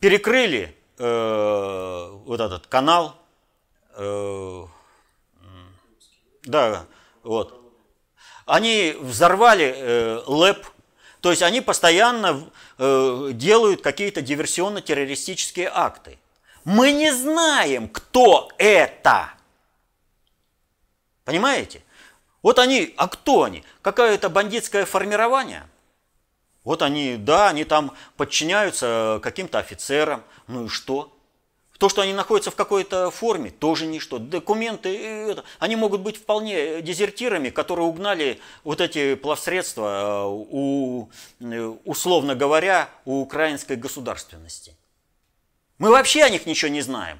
перекрыли вот этот канал, да, вот. Они взорвали э, ЛЭП, то есть они постоянно э, делают какие-то диверсионно-террористические акты. Мы не знаем, кто это. Понимаете? Вот они, а кто они? Какое-то бандитское формирование? Вот они, да, они там подчиняются каким-то офицерам, ну и что? То, что они находятся в какой-то форме, тоже ничто. Документы, это, они могут быть вполне дезертирами, которые угнали вот эти плавсредства э, у, э, условно говоря, у украинской государственности. Мы вообще о них ничего не знаем.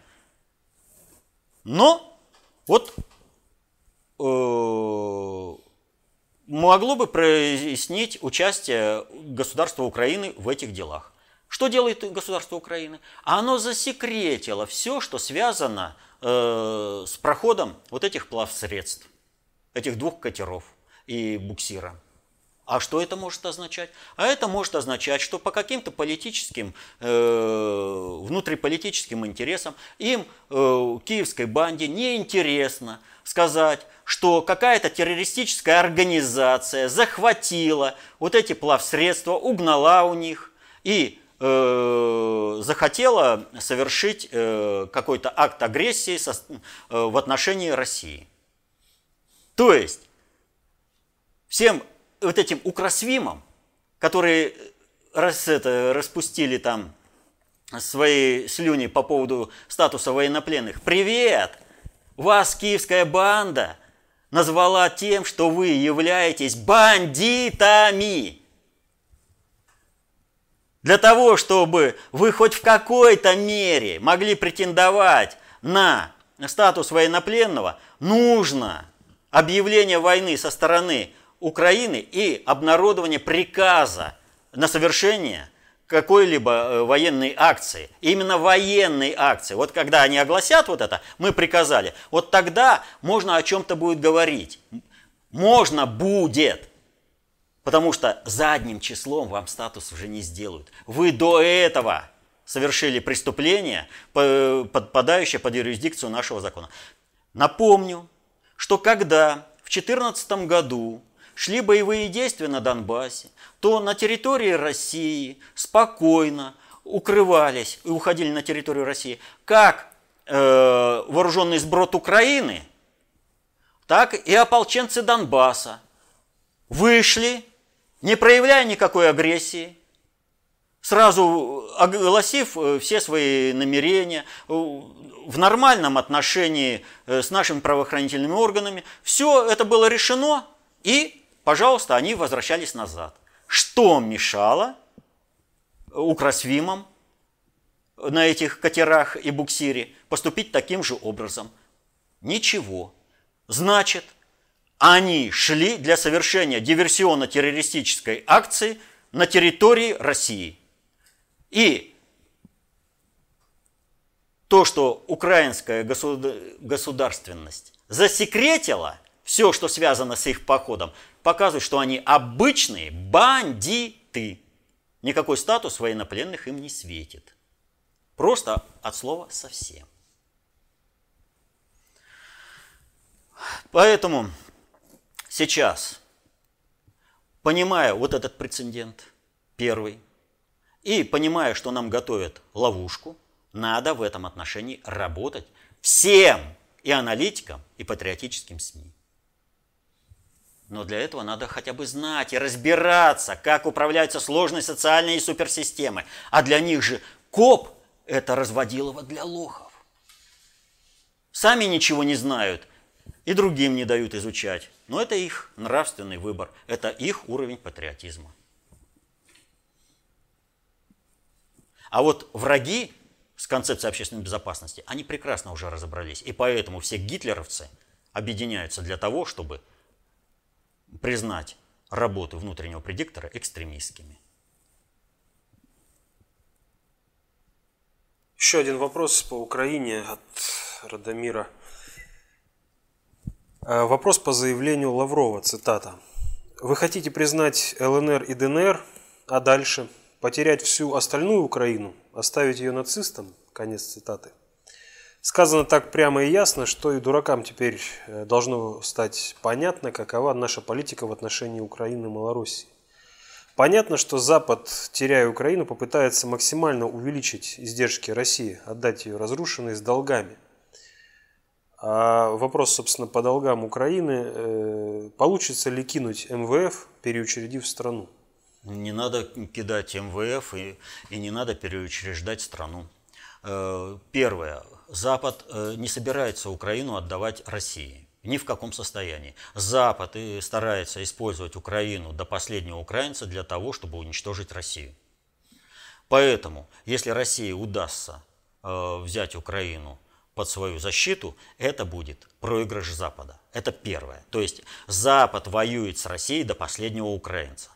Но вот э, могло бы прояснить участие государства Украины в этих делах. Что делает государство Украины? Оно засекретило все, что связано э, с проходом вот этих плавсредств, этих двух катеров и буксира. А что это может означать? А это может означать, что по каким-то политическим, э, внутриполитическим интересам им, э, киевской банде, неинтересно сказать, что какая-то террористическая организация захватила вот эти плавсредства, угнала у них и Э, захотела совершить э, какой-то акт агрессии э, в отношении России. То есть всем вот этим укросвимам, которые раз, это, распустили там свои слюни по поводу статуса военнопленных, привет! Вас киевская банда назвала тем, что вы являетесь бандитами. Для того, чтобы вы хоть в какой-то мере могли претендовать на статус военнопленного, нужно объявление войны со стороны Украины и обнародование приказа на совершение какой-либо э, военной акции. Именно военной акции. Вот когда они огласят вот это, мы приказали, вот тогда можно о чем-то будет говорить. Можно будет. Потому что задним числом вам статус уже не сделают. Вы до этого совершили преступление, подпадающее под юрисдикцию нашего закона. Напомню, что когда в 2014 году шли боевые действия на Донбассе, то на территории России спокойно укрывались и уходили на территорию России как э, вооруженный сброд Украины, так и ополченцы Донбасса. Вышли не проявляя никакой агрессии, сразу огласив э, все свои намерения э, в нормальном отношении э, с нашими правоохранительными органами, все это было решено, и, пожалуйста, они возвращались назад. Что мешало Укросвимам на этих катерах и буксире поступить таким же образом? Ничего. Значит, они шли для совершения диверсионно-террористической акции на территории России. И то, что украинская государственность засекретила все, что связано с их походом, показывает, что они обычные бандиты. Никакой статус военнопленных им не светит. Просто от слова совсем. Поэтому сейчас, понимая вот этот прецедент, первый, и понимая, что нам готовят ловушку, надо в этом отношении работать всем и аналитикам, и патриотическим СМИ. Но для этого надо хотя бы знать и разбираться, как управляются сложные социальные суперсистемы. А для них же КОП – это разводилово для лохов. Сами ничего не знают и другим не дают изучать. Но это их нравственный выбор, это их уровень патриотизма. А вот враги с концепцией общественной безопасности, они прекрасно уже разобрались. И поэтому все гитлеровцы объединяются для того, чтобы признать работы внутреннего предиктора экстремистскими. Еще один вопрос по Украине от Радомира. Э, вопрос по заявлению Лаврова, цитата. Вы хотите признать ЛНР и ДНР, а дальше потерять всю остальную Украину, оставить ее нацистам? Конец цитаты. Сказано так прямо и ясно, что и дуракам теперь э, должно стать понятно, какова наша политика в отношении Украины и Малоруссии. Понятно, что Запад, теряя Украину, попытается максимально увеличить издержки России, отдать ее разрушенной с долгами. А вопрос, собственно, по долгам Украины, э, получится ли кинуть МВФ, переучредив страну? Не надо кидать МВФ и, и не надо переучреждать страну. Э, первое. Запад э, не собирается Украину отдавать России. Ни в каком состоянии. Запад и старается использовать Украину до последнего украинца для того, чтобы уничтожить Россию. Поэтому, если России удастся взять Украину под свою защиту, это будет проигрыш Запада. Это первое. То есть Запад воюет с Россией до последнего украинца.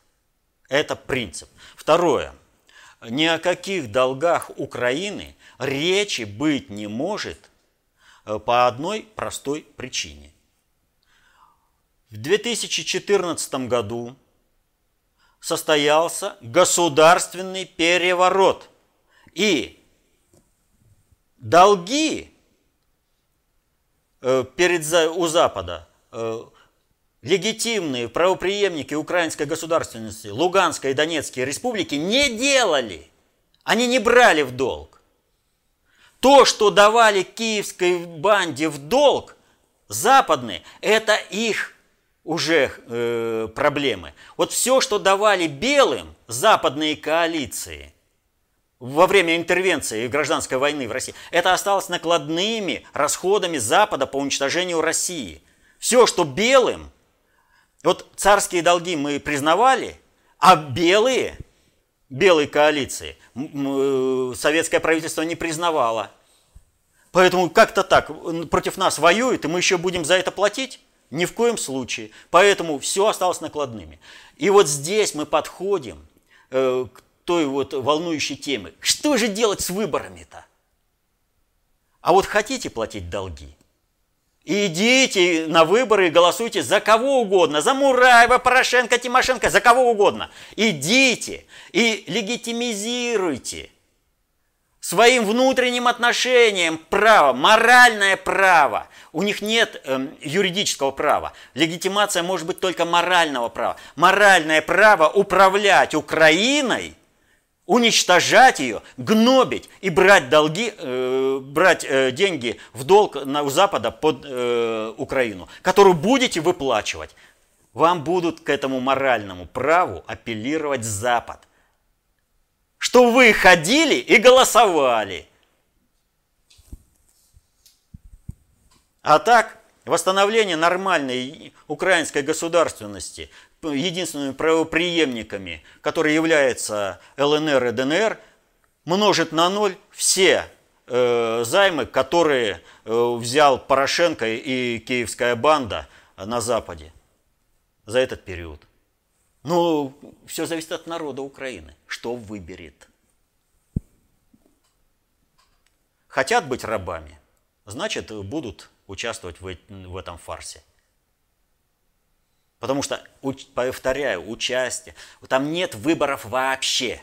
Это принцип. Второе. Ни о каких долгах Украины речи быть не может э, по одной простой причине. В 2014 году состоялся государственный переворот. И долги перед, у Запада э, легитимные правоприемники украинской государственности, Луганской и Донецкой республики не делали. Они не брали в долг. То, что давали киевской банде в долг, западные, это их уже э, проблемы. Вот все, что давали белым западные коалиции – во время интервенции и гражданской войны в России, это осталось накладными расходами Запада по уничтожению России. Все, что белым, вот царские долги мы признавали, а белые, белые коалиции, э, советское правительство не признавало. Поэтому как-то так, против нас воюют, и мы еще будем за это платить? Ни в коем случае. Поэтому все осталось накладными. И вот здесь мы подходим э, к той вот волнующей темы. Что же делать с выборами-то? А вот хотите платить долги? Идите на выборы и голосуйте за кого угодно, за Мураева, Порошенко, Тимошенко, за кого угодно. Идите и легитимизируйте своим внутренним отношением право, моральное право. У них нет э, юридического права. Легитимация может быть только морального права. Моральное право управлять Украиной уничтожать ее, гнобить и брать долги, э, брать э, деньги в долг на, у Запада под э, Украину, которую будете выплачивать. Вам будут к этому моральному праву апеллировать Запад. Что вы ходили и голосовали. А так, восстановление нормальной украинской государственности единственными правоприемниками, которые являются ЛНР и ДНР, множит на ноль все э, займы, которые э, взял Порошенко и киевская банда на Западе за этот период. Ну, все зависит от народа Украины, что выберет. Хотят быть рабами, значит, будут участвовать в, в этом фарсе. Потому что, повторяю, участие, там нет выборов вообще.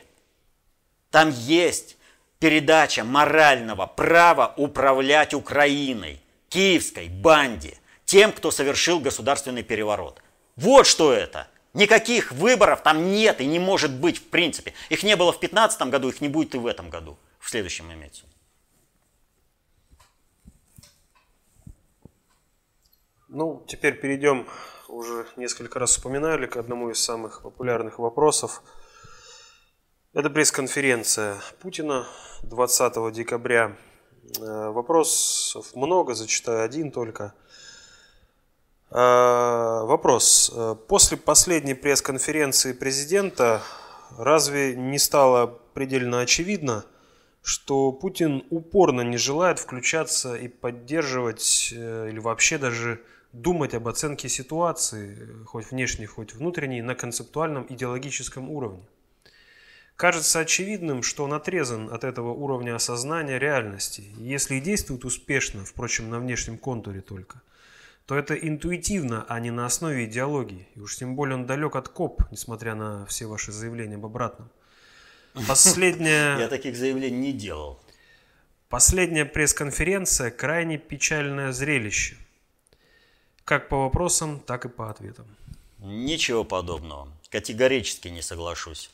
Там есть передача морального права управлять Украиной, киевской банде, тем, кто совершил государственный переворот. Вот что это. Никаких выборов там нет и не может быть в принципе. Их не было в 2015 году, их не будет и в этом году, в следующем имеется. Ну, теперь перейдем уже несколько раз упоминали к одному из самых популярных вопросов. Это пресс-конференция Путина 20 декабря. Э, вопросов много, зачитаю один только. Э, вопрос. Э, после последней пресс-конференции президента разве не стало предельно очевидно, что Путин упорно не желает включаться и поддерживать или вообще даже думать об оценке ситуации, хоть внешней, хоть внутренней, на концептуальном идеологическом уровне. Кажется очевидным, что он отрезан от этого уровня осознания реальности. Если и действует успешно, впрочем, на внешнем контуре только, то это интуитивно, а не на основе идеологии. И уж тем более он далек от КОП, несмотря на все ваши заявления об обратном. [LAUGHS] Последняя... Я таких заявлений не делал. Последняя пресс-конференция – крайне печальное зрелище. Как по вопросам, так и по ответам. Ничего подобного. Категорически не соглашусь.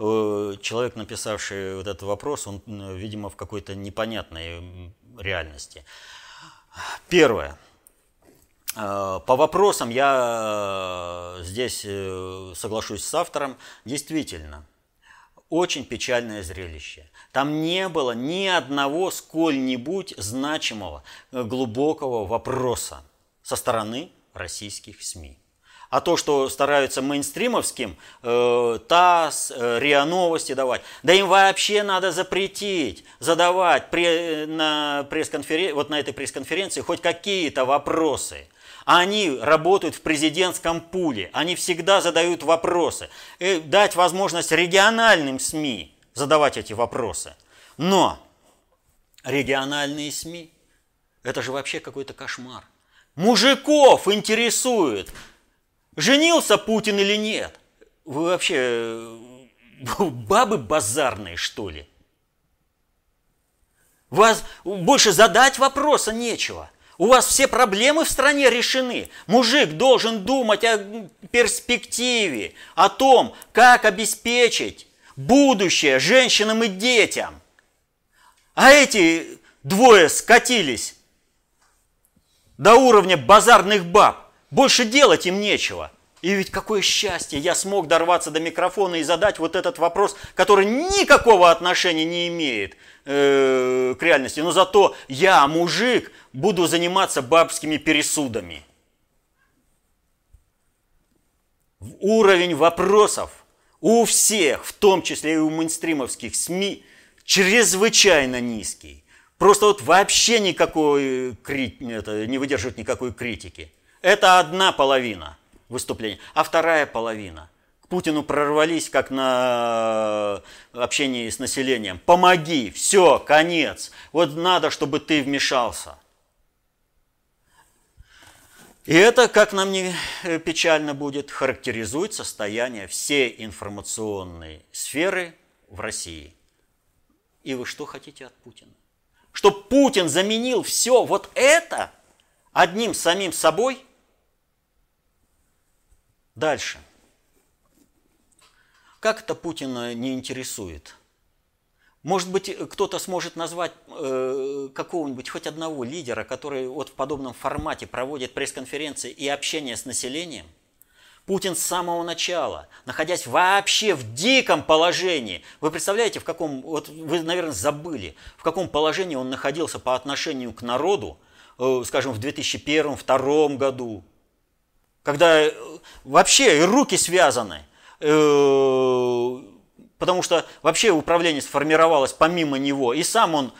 Э, человек, написавший вот этот вопрос, он, видимо, в какой-то непонятной реальности. Первое. Э, по вопросам я э, здесь соглашусь с автором. Действительно, очень печальное зрелище. Там не было ни одного сколь-нибудь значимого, глубокого вопроса со стороны российских СМИ. А то, что стараются мейнстримовским, э, ТАСС, э, РИА Новости давать, да им вообще надо запретить задавать при, на пресс-конференции, вот на этой пресс-конференции хоть какие-то вопросы. Они работают в президентском пуле, они всегда задают вопросы. И э, дать возможность региональным СМИ задавать эти вопросы. Но региональные СМИ, это же вообще какой-то кошмар. Мужиков интересует, женился Путин или нет? Вы вообще э, [LAUGHS] бабы базарные, что ли? Вас больше задать вопроса нечего. У вас все проблемы в стране решены. Мужик должен думать о перспективе, о том, как обеспечить будущее женщинам и детям. А эти двое скатились до уровня базарных баб. Больше делать им нечего. И ведь какое счастье, я смог дорваться до микрофона и задать вот этот вопрос, который никакого отношения не имеет э, к реальности. Но зато я, мужик, буду заниматься бабскими пересудами. Уровень вопросов у всех, в том числе и у мейнстримовских СМИ, чрезвычайно низкий. Просто вот вообще никакой, это, не выдерживает никакой критики. Это одна половина выступления. А вторая половина. К Путину прорвались, как на общении с населением. Помоги, все, конец. Вот надо, чтобы ты вмешался. И это, как нам не печально будет, характеризует состояние всей информационной сферы в России. И вы что хотите от Путина? Чтобы Путин заменил все вот это одним самим собой – Дальше. Как это Путина не интересует? Может быть, кто-то сможет назвать э, какого-нибудь, хоть одного лидера, который вот в подобном формате проводит пресс-конференции и общение с населением? Путин с самого начала, находясь вообще в диком положении, вы представляете, в каком, вот вы, наверное, забыли, в каком положении он находился по отношению к народу, э, скажем, в 2001-2002 году, когда э, вообще руки связаны, э, потому что вообще управление сформировалось помимо него, и сам он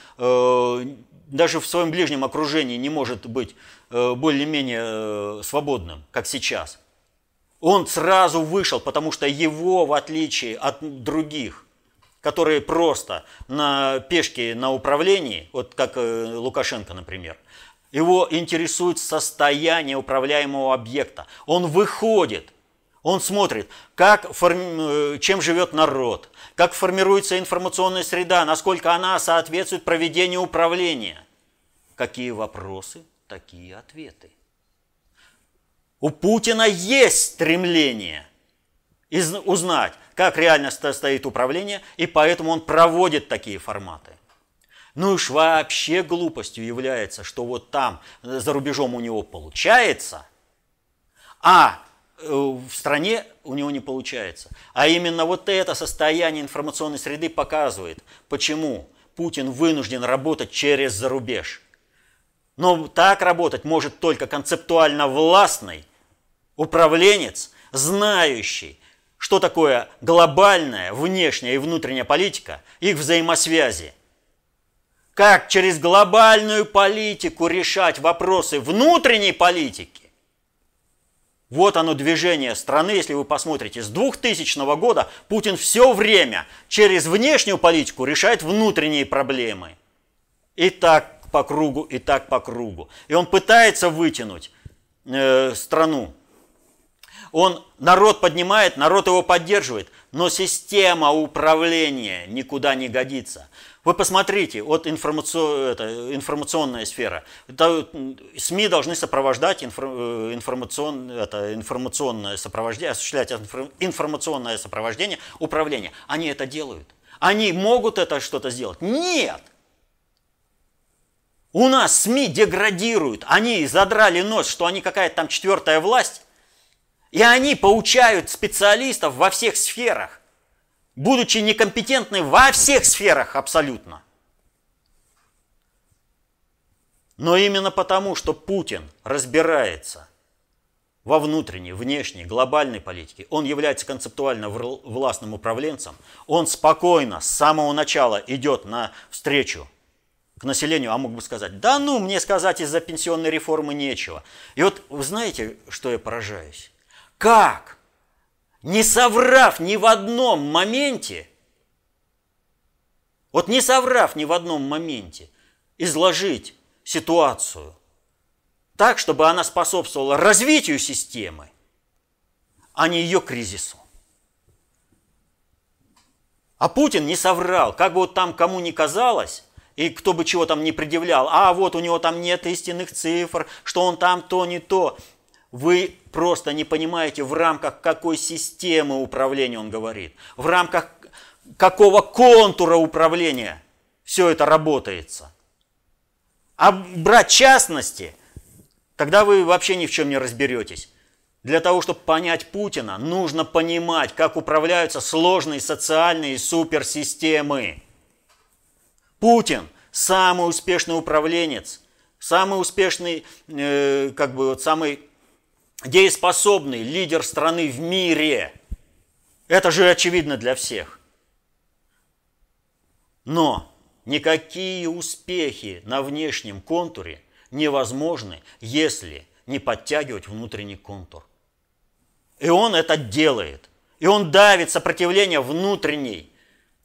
даже в своем ближнем окружении не может быть более-менее свободным, как сейчас. Он сразу вышел, потому что его, в отличие от других, которые просто на пешке на управлении, вот как Лукашенко, например, его интересует состояние управляемого объекта. Он выходит, он смотрит, как, форми... чем живет народ, как формируется информационная среда, насколько она соответствует проведению управления. Какие вопросы, такие ответы. У Путина есть стремление узнать, как реально стоит управление, и поэтому он проводит такие форматы. Ну уж вообще глупостью является, что вот там, э, за рубежом у него получается, а э, в стране у него не получается. А именно вот это состояние информационной среды показывает, почему Путин вынужден работать через зарубеж. Но так работать может только концептуально властный управленец, знающий, что такое глобальная внешняя и внутренняя политика, их взаимосвязи как через глобальную политику решать вопросы внутренней политики, вот оно движение страны, если вы посмотрите, с 2000 года Путин все время через внешнюю политику решает внутренние проблемы. И так по кругу, и так по кругу. И он пытается вытянуть э, страну. Он народ поднимает, народ его поддерживает, но система управления никуда не годится. Вы посмотрите, вот информацион, это, информационная сфера. Это, СМИ должны сопровождать инфор, э, информацион, это, информационное сопровождение, осуществлять информационное сопровождение управления. Они это делают. Они могут это что-то сделать? Нет! У нас СМИ деградируют. Они задрали нос, что они какая-то там четвертая власть. И они поучают специалистов во всех сферах будучи некомпетентны во всех сферах абсолютно. Но именно потому, что Путин разбирается во внутренней, внешней, глобальной политике, он является концептуально властным управленцем, он спокойно с самого начала идет на встречу к населению, а мог бы сказать, да ну, мне сказать из-за пенсионной реформы нечего. И вот вы знаете, что я поражаюсь? Как не соврав ни в одном моменте, вот не соврав ни в одном моменте, изложить ситуацию так, чтобы она способствовала развитию системы, а не ее кризису. А Путин не соврал, как бы вот там кому ни казалось, и кто бы чего там не предъявлял, а вот у него там нет истинных цифр, что он там то, не то. Вы просто не понимаете, в рамках какой системы управления он говорит, в рамках какого контура управления все это работается. А брать частности, тогда вы вообще ни в чем не разберетесь. Для того, чтобы понять Путина, нужно понимать, как управляются сложные социальные суперсистемы. Путин – самый успешный управленец, самый успешный, э, как бы вот самый дееспособный лидер страны в мире. Это же очевидно для всех. Но никакие успехи на внешнем контуре невозможны, если не подтягивать внутренний контур. И он это делает. И он давит сопротивление внутренней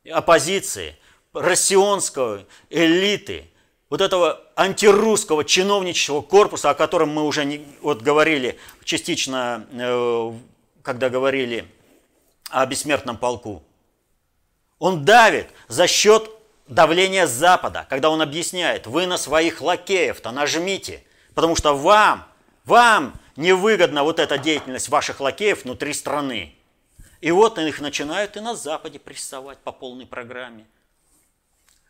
оппозиции, россионской элиты – вот этого антирусского чиновничьего корпуса, о котором мы уже не, вот говорили частично, э, когда говорили о бессмертном полку. Он давит за счет давления Запада, когда он объясняет, вы на своих лакеев-то нажмите, потому что вам, вам невыгодна вот эта деятельность ваших лакеев внутри страны. И вот их начинают и на Западе прессовать по полной программе.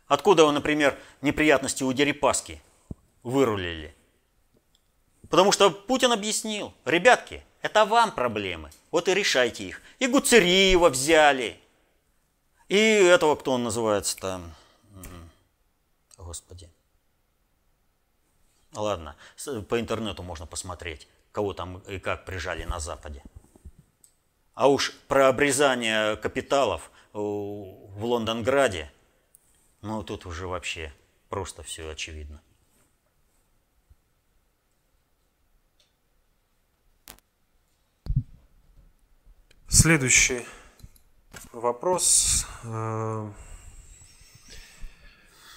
Откуда, например, неприятности у Дерипаски вырулили? Потому что Путин объяснил, ребятки, это вам проблемы, вот и решайте их. И Гуцериева взяли, и этого, кто он называется там, господи. Ладно, по интернету можно посмотреть, кого там и как прижали на Западе. А уж про обрезание капиталов в Лондонграде ну, тут уже вообще просто все очевидно. Следующий вопрос. Э,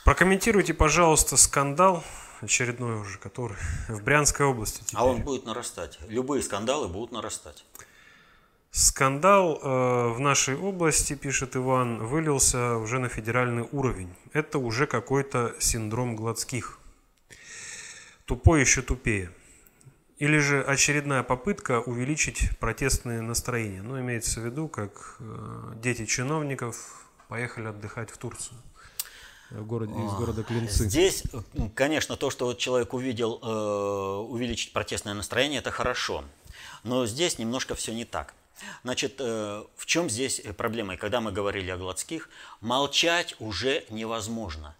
прокомментируйте, пожалуйста, скандал очередной уже, который в Брянской области. Теперь. А он будет нарастать. Любые скандалы будут нарастать. Скандал э, в нашей области, пишет Иван, вылился уже на федеральный уровень. Это уже какой-то синдром Гладских. Тупой еще тупее. Или же очередная попытка увеличить протестные настроения. Ну, имеется в виду, как э, дети чиновников поехали отдыхать в Турцию в городе, из города Клинцы. Здесь, конечно, то, что человек увидел, э, увеличить протестное настроение, это хорошо. Но здесь немножко все не так. Значит, э, в чем здесь проблема? И когда мы говорили о Гладских, молчать уже невозможно.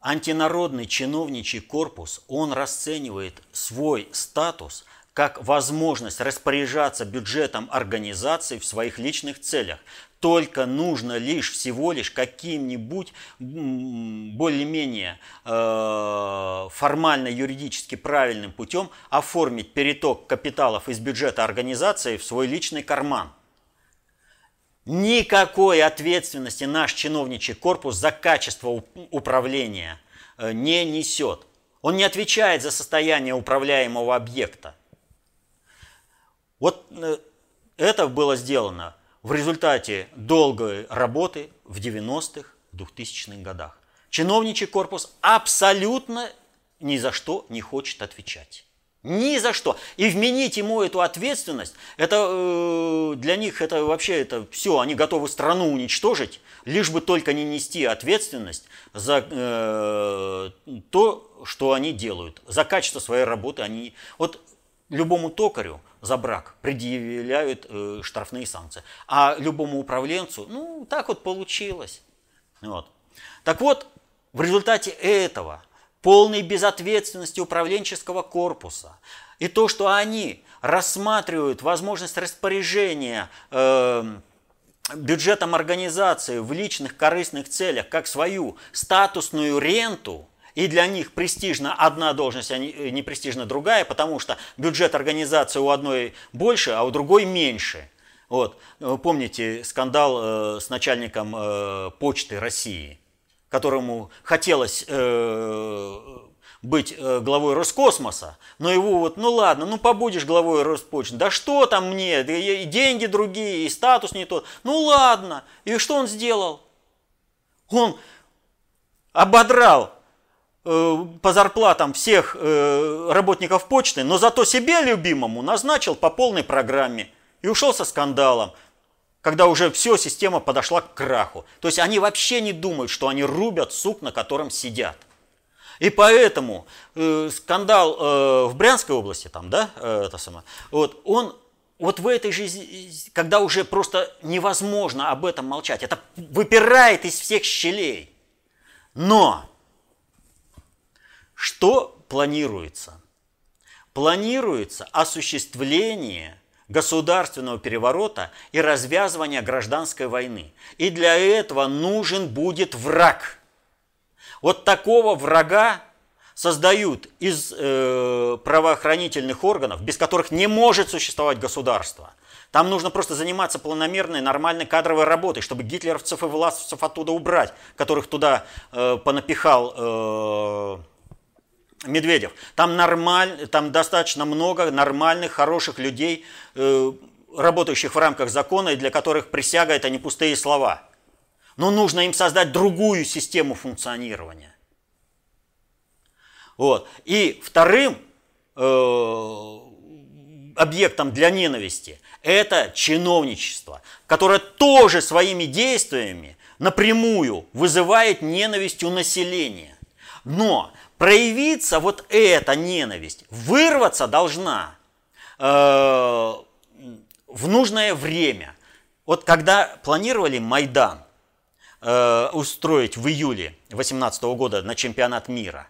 Антинародный чиновничий корпус, он расценивает свой статус как возможность распоряжаться бюджетом организации в своих личных целях. Только нужно лишь всего лишь каким-нибудь более-менее э, формально юридически правильным путем оформить переток капиталов из бюджета организации в свой личный карман. Никакой ответственности наш чиновничий корпус за качество управления э, не несет. Он не отвечает за состояние управляемого объекта. Вот э, это было сделано в результате долгой работы в 90-х, 2000-х годах. Чиновничий корпус абсолютно ни за что не хочет отвечать. Ни за что. И вменить ему эту ответственность, это э, для них это вообще это все, они готовы страну уничтожить, лишь бы только не нести ответственность за э, то, что они делают, за качество своей работы. Они вот любому токарю за брак предъявляют э, штрафные санкции. А любому управленцу, ну, так вот получилось. Вот. Так вот, в результате этого полной безответственности управленческого корпуса и то, что они рассматривают возможность распоряжения э, бюджетом организации в личных корыстных целях как свою статусную ренту – и для них престижна одна должность, а не престижна другая, потому что бюджет организации у одной больше, а у другой меньше. Вот. Помните скандал э, с начальником э, почты России, которому хотелось э, быть главой Роскосмоса, но его вот, ну ладно, ну побудешь главой Роспочты, да что там мне, и деньги другие, и статус не тот, ну ладно. И что он сделал? Он ободрал Э, по зарплатам всех э, работников почты, но зато себе любимому назначил по полной программе и ушел со скандалом, когда уже все, система подошла к краху. То есть они вообще не думают, что они рубят сук, на котором сидят. И поэтому э, скандал э, в Брянской области, там, да, э, это самое, вот, он вот в этой жизни, когда уже просто невозможно об этом молчать, это выпирает из всех щелей. Но что планируется? Планируется осуществление государственного переворота и развязывания гражданской войны. И для этого нужен будет враг. Вот такого врага создают из э, правоохранительных органов, без которых не может существовать государство. Там нужно просто заниматься планомерной, нормальной кадровой работой, чтобы гитлеровцев и власовцев оттуда убрать, которых туда э, понапихал э, Медведев. Там, нормаль, там достаточно много нормальных, хороших людей, э, работающих в рамках закона, и для которых присяга – это не пустые слова. Но нужно им создать другую систему функционирования. Вот. И вторым э, объектом для ненависти – это чиновничество, которое тоже своими действиями напрямую вызывает ненависть у населения. Но проявиться вот эта ненависть, вырваться должна э, в нужное время. Вот когда планировали Майдан э, устроить в июле 2018 года на чемпионат мира,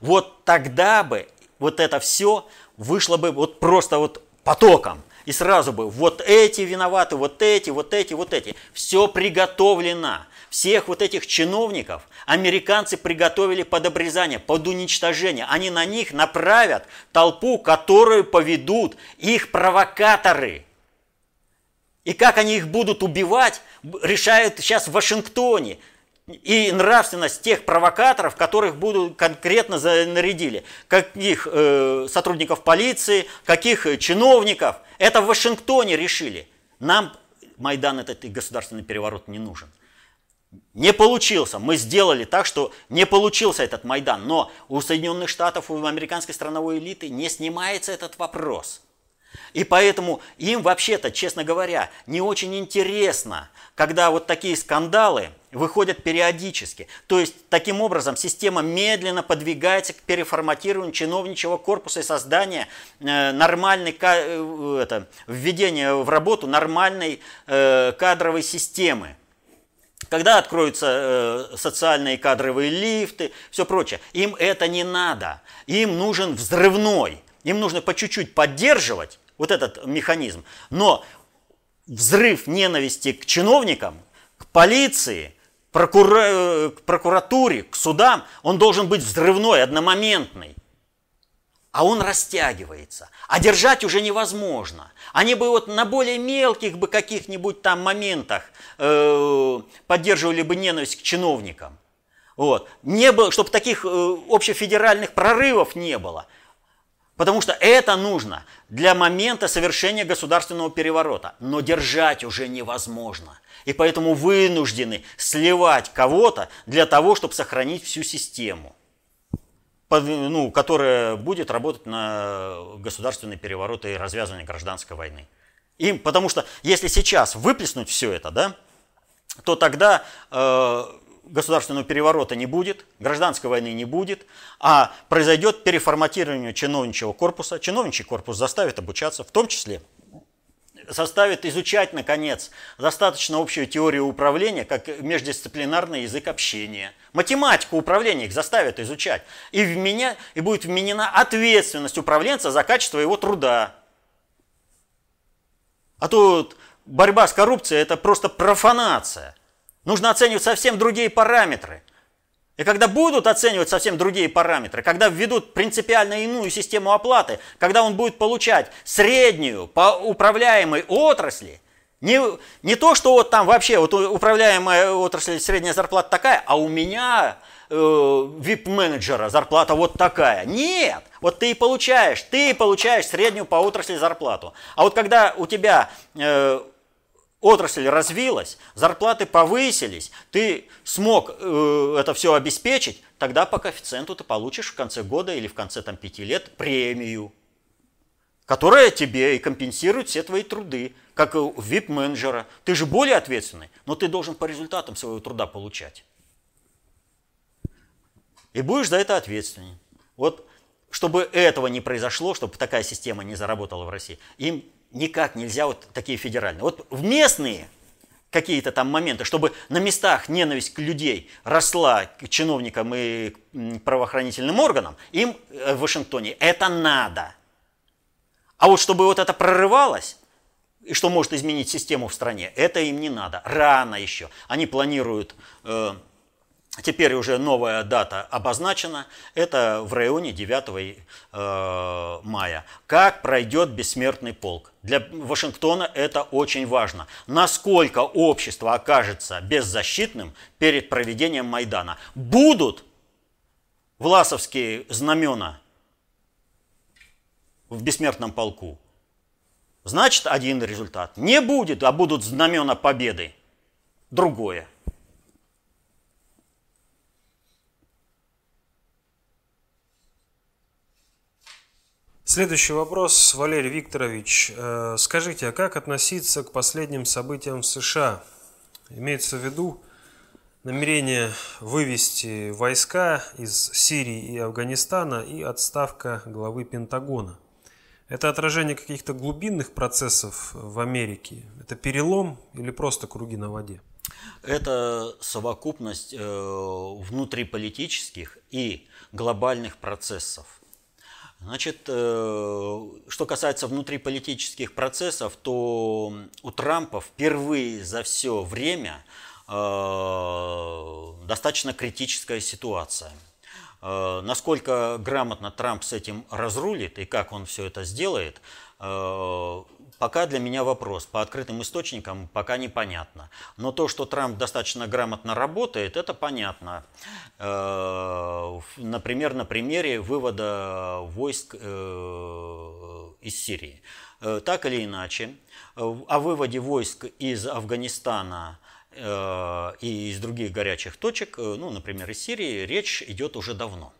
вот тогда бы вот это все вышло бы вот просто вот потоком. И сразу бы вот эти виноваты, вот эти, вот эти, вот эти. Все приготовлено. Всех вот этих чиновников американцы приготовили под обрезание, под уничтожение. Они на них направят толпу, которую поведут их провокаторы. И как они их будут убивать, решают сейчас в Вашингтоне. И нравственность тех провокаторов, которых будут конкретно нарядили. Каких э, сотрудников полиции, каких чиновников. Это в Вашингтоне решили. Нам Майдан этот и государственный переворот не нужен. Не получился. Мы сделали так, что не получился этот Майдан. Но у Соединенных Штатов, у американской страновой элиты не снимается этот вопрос. И поэтому им вообще-то, честно говоря, не очень интересно, когда вот такие скандалы выходят периодически. То есть, таким образом, система медленно подвигается к переформатированию чиновничьего корпуса и созданию э, нормальной, э, это, введения в работу нормальной э, кадровой системы. Когда откроются э, социальные кадровые лифты, все прочее. Им это не надо. Им нужен взрывной, им нужно по чуть-чуть поддерживать вот этот механизм, но взрыв ненависти к чиновникам, к полиции, прокура... к прокуратуре, к судам, он должен быть взрывной, одномоментный. А он растягивается. А держать уже невозможно. Они бы вот на более мелких бы каких-нибудь там моментах э, поддерживали бы ненависть к чиновникам. Вот. Не было, чтобы таких э, общефедеральных прорывов не было. Потому что это нужно для момента совершения государственного переворота. Но держать уже невозможно. И поэтому вынуждены сливать кого-то для того, чтобы сохранить всю систему, ну, которая будет работать на государственный переворот и развязывание гражданской войны. Им, потому что если сейчас выплеснуть все это, да, то тогда э, государственного переворота не будет, гражданской войны не будет, а произойдет переформатирование чиновничьего корпуса. Чиновничий корпус заставит обучаться, в том числе заставит изучать, наконец, достаточно общую теорию управления, как междисциплинарный язык общения. Математику управления их заставят изучать. И, вменя, и будет вменена ответственность управленца за качество его труда. А тут борьба с коррупцией – это просто профанация – Нужно оценивать совсем другие параметры. И когда будут оценивать совсем другие параметры, когда введут принципиально иную систему оплаты, когда он будет получать среднюю по управляемой отрасли, не, не то, что вот там вообще вот управляемая отрасль средняя зарплата такая, а у меня э, VIP-менеджера зарплата вот такая. Нет, вот ты и получаешь, ты получаешь среднюю по отрасли зарплату. А вот когда у тебя э, отрасль развилась, зарплаты повысились, ты смог э, это все обеспечить, тогда по коэффициенту ты получишь в конце года или в конце там, пяти лет премию, которая тебе и компенсирует все твои труды, как у VIP-менеджера. Ты же более ответственный, но ты должен по результатам своего труда получать. И будешь за это ответственен. Вот чтобы этого не произошло, чтобы такая система не заработала в России, им никак нельзя вот такие федеральные. Вот в местные какие-то там моменты, чтобы на местах ненависть к людей росла к чиновникам и к правоохранительным органам, им э, в Вашингтоне это надо. А вот чтобы вот это прорывалось, и что может изменить систему в стране, это им не надо. Рано еще. Они планируют э, Теперь уже новая дата обозначена. Это в районе 9 э, мая. Как пройдет бессмертный полк? Для Вашингтона это очень важно. Насколько общество окажется беззащитным перед проведением Майдана? Будут власовские знамена в бессмертном полку? Значит, один результат. Не будет, а будут знамена победы. Другое. Следующий вопрос, Валерий Викторович. Э, скажите, а как относиться к последним событиям в США? Имеется в виду намерение вывести войска из Сирии и Афганистана и отставка главы Пентагона. Это отражение каких-то глубинных процессов в Америке? Это перелом или просто круги на воде? Это совокупность э, внутриполитических и глобальных процессов – Значит, э, что касается внутриполитических процессов, то у Трампа впервые за все время э, достаточно критическая ситуация. Э, насколько грамотно Трамп с этим разрулит и как он все это сделает, пока для меня вопрос. По открытым источникам пока непонятно. Но то, что Трамп достаточно грамотно работает, это понятно. Э, например, на примере вывода войск э, из Сирии. Э, так или иначе, о выводе войск из Афганистана и из других горячих точек, ну, например, из Сирии, речь идет уже давно.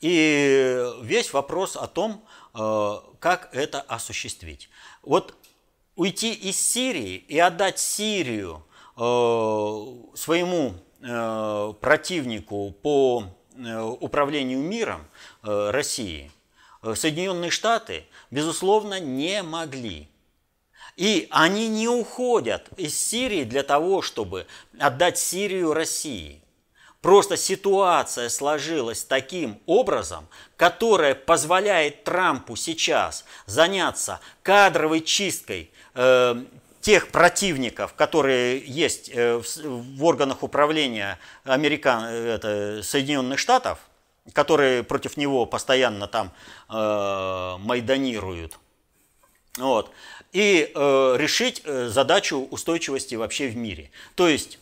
И весь вопрос о том, как это осуществить. Вот уйти из Сирии и отдать Сирию э, своему э, противнику по управлению миром России, Соединенные Штаты, безусловно, не могли. И они не уходят из Сирии для того, чтобы отдать Сирию России. Просто ситуация сложилась таким образом, которая позволяет Трампу сейчас заняться кадровой чисткой э, тех противников, которые есть э, в, в органах управления Американ, это, Соединенных Штатов, которые против него постоянно там э, майданируют. Вот. И э, решить э, задачу устойчивости вообще в мире. То есть,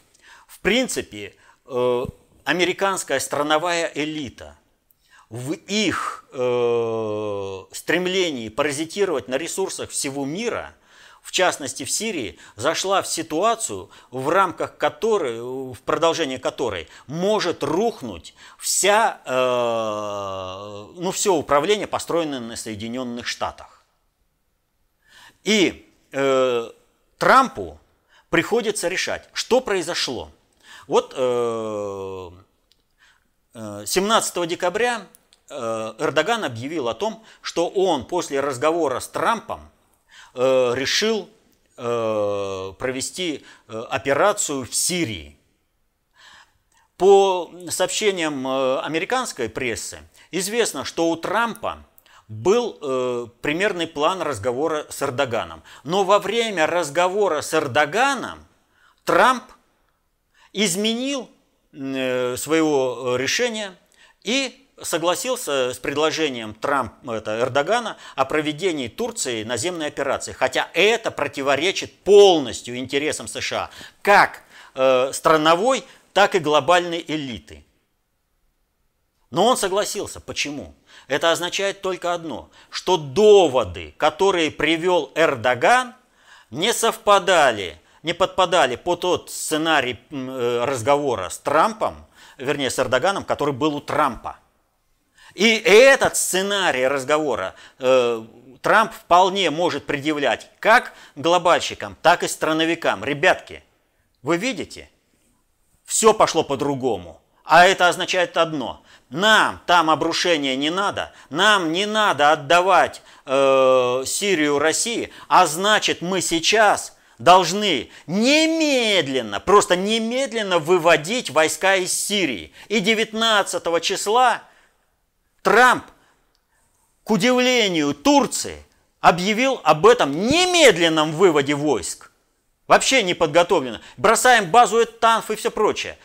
в принципе, э, американская страновая элита в их э, стремлении паразитировать на ресурсах всего мира, в частности в Сирии, зашла в ситуацию, в рамках которой, в продолжении которой может рухнуть вся, э, ну, все управление, построенное на Соединенных Штатах. И э, Трампу приходится решать, что произошло – вот 17 э, э, декабря э, Эрдоган объявил о том, что он после разговора с Трампом решил провести операцию в Сирии. По сообщениям американской прессы известно, что у Трампа был примерный план разговора с Эрдоганом. Но во время разговора с Эрдоганом Трамп изменил э, своего э, решения и согласился с предложением Трамп, это, Эрдогана о проведении Турции наземной операции. Хотя это противоречит полностью интересам США, как э, страновой, так и глобальной элиты. Но он согласился. Почему? Это означает только одно, что доводы, которые привел Эрдоган, не совпадали не подпадали по тот сценарий э, разговора с Трампом, вернее, с Эрдоганом, который был у Трампа. И этот сценарий разговора э, Трамп вполне может предъявлять как глобальщикам, так и страновикам. Ребятки, вы видите, все пошло по-другому. А это означает одно. Нам там обрушения не надо, нам не надо отдавать э, Сирию России, а значит мы сейчас должны немедленно, просто немедленно выводить войска из Сирии. И 19 числа Трамп, к удивлению Турции, объявил об этом немедленном выводе войск. Вообще не подготовлено. Бросаем базу танф и все прочее.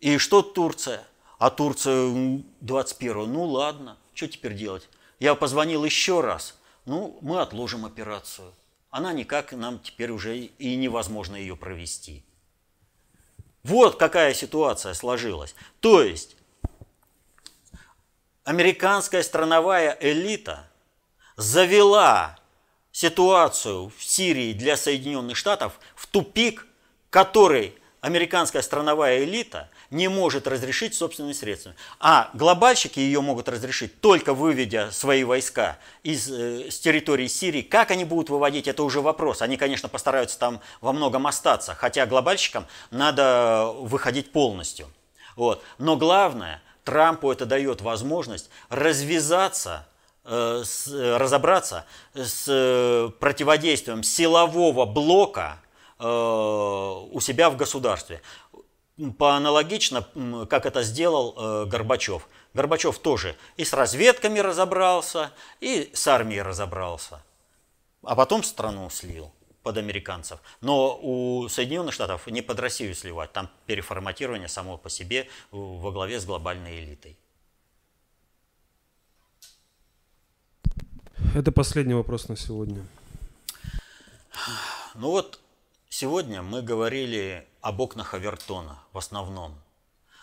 И что Турция? А Турция 21 ну ладно, что теперь делать? Я позвонил еще раз. Ну, мы отложим операцию она никак нам теперь уже и невозможно ее провести. Вот какая ситуация сложилась. То есть американская страновая элита завела ситуацию в Сирии для Соединенных Штатов в тупик, который американская страновая элита не может разрешить собственными средствами. А глобальщики ее могут разрешить только выведя свои войска из, э, с территории Сирии. Как они будут выводить, это уже вопрос. Они, конечно, постараются там во многом остаться, хотя глобальщикам надо выходить полностью. Вот. Но главное, Трампу это дает возможность развязаться э, с, разобраться с э, противодействием силового блока э, у себя в государстве по аналогично, как это сделал э, Горбачев. Горбачев тоже и с разведками разобрался, и с армией разобрался. А потом страну слил под американцев. Но у Соединенных Штатов не под Россию сливать. Там переформатирование само по себе во главе с глобальной элитой. Это последний вопрос на сегодня. Ну вот, сегодня мы говорили об окнах Авертона в основном,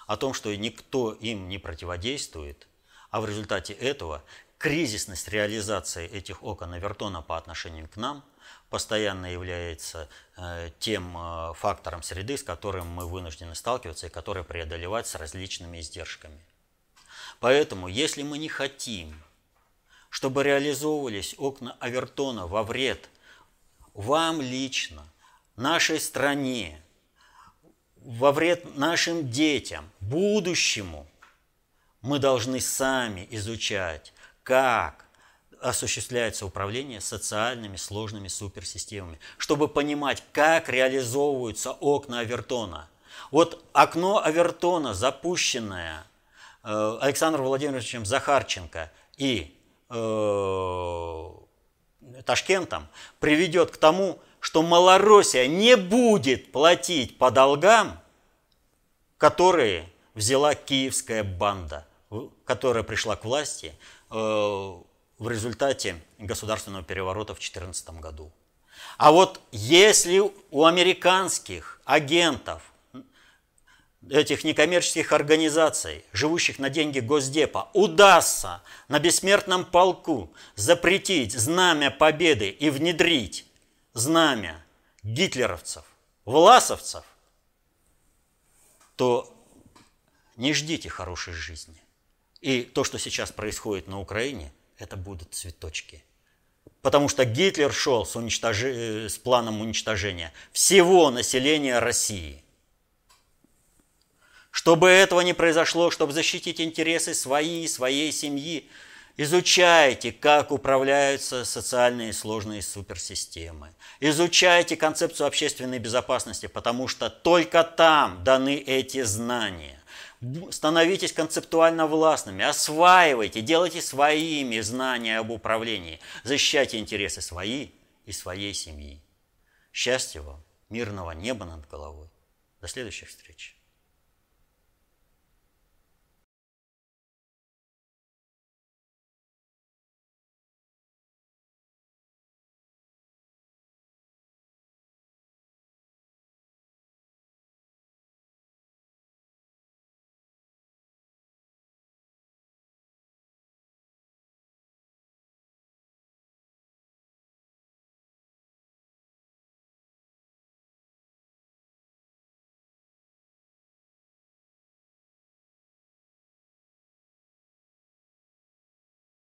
о том, что никто им не противодействует, а в результате этого кризисность реализации этих окон Авертона по отношению к нам постоянно является э, тем э, фактором среды, с которым мы вынуждены сталкиваться и который преодолевать с различными издержками. Поэтому, если мы не хотим, чтобы реализовывались окна Авертона во вред вам лично, нашей стране, во вред нашим детям, будущему, мы должны сами изучать, как осуществляется управление социальными сложными суперсистемами, чтобы понимать, как реализовываются окна Авертона. Вот окно Авертона, запущенное э, Александром Владимировичем Захарченко и э, Ташкентом, приведет к тому, что Малороссия не будет платить по долгам, которые взяла киевская банда, которая пришла к власти э, в результате государственного переворота в 2014 году. А вот если у американских агентов, этих некоммерческих организаций, живущих на деньги Госдепа, удастся на бессмертном полку запретить знамя победы и внедрить знамя гитлеровцев, власовцев, то не ждите хорошей жизни. И то, что сейчас происходит на Украине, это будут цветочки. Потому что Гитлер шел с, уничтож... Э, с планом уничтожения всего населения России. Чтобы этого не произошло, чтобы защитить интересы свои, своей семьи, Изучайте, как управляются социальные сложные суперсистемы. Изучайте концепцию общественной безопасности, потому что только там даны эти знания. Становитесь концептуально властными, осваивайте, делайте своими знания об управлении. Защищайте интересы свои и своей семьи. Счастья вам, мирного неба над головой. До следующих встреч.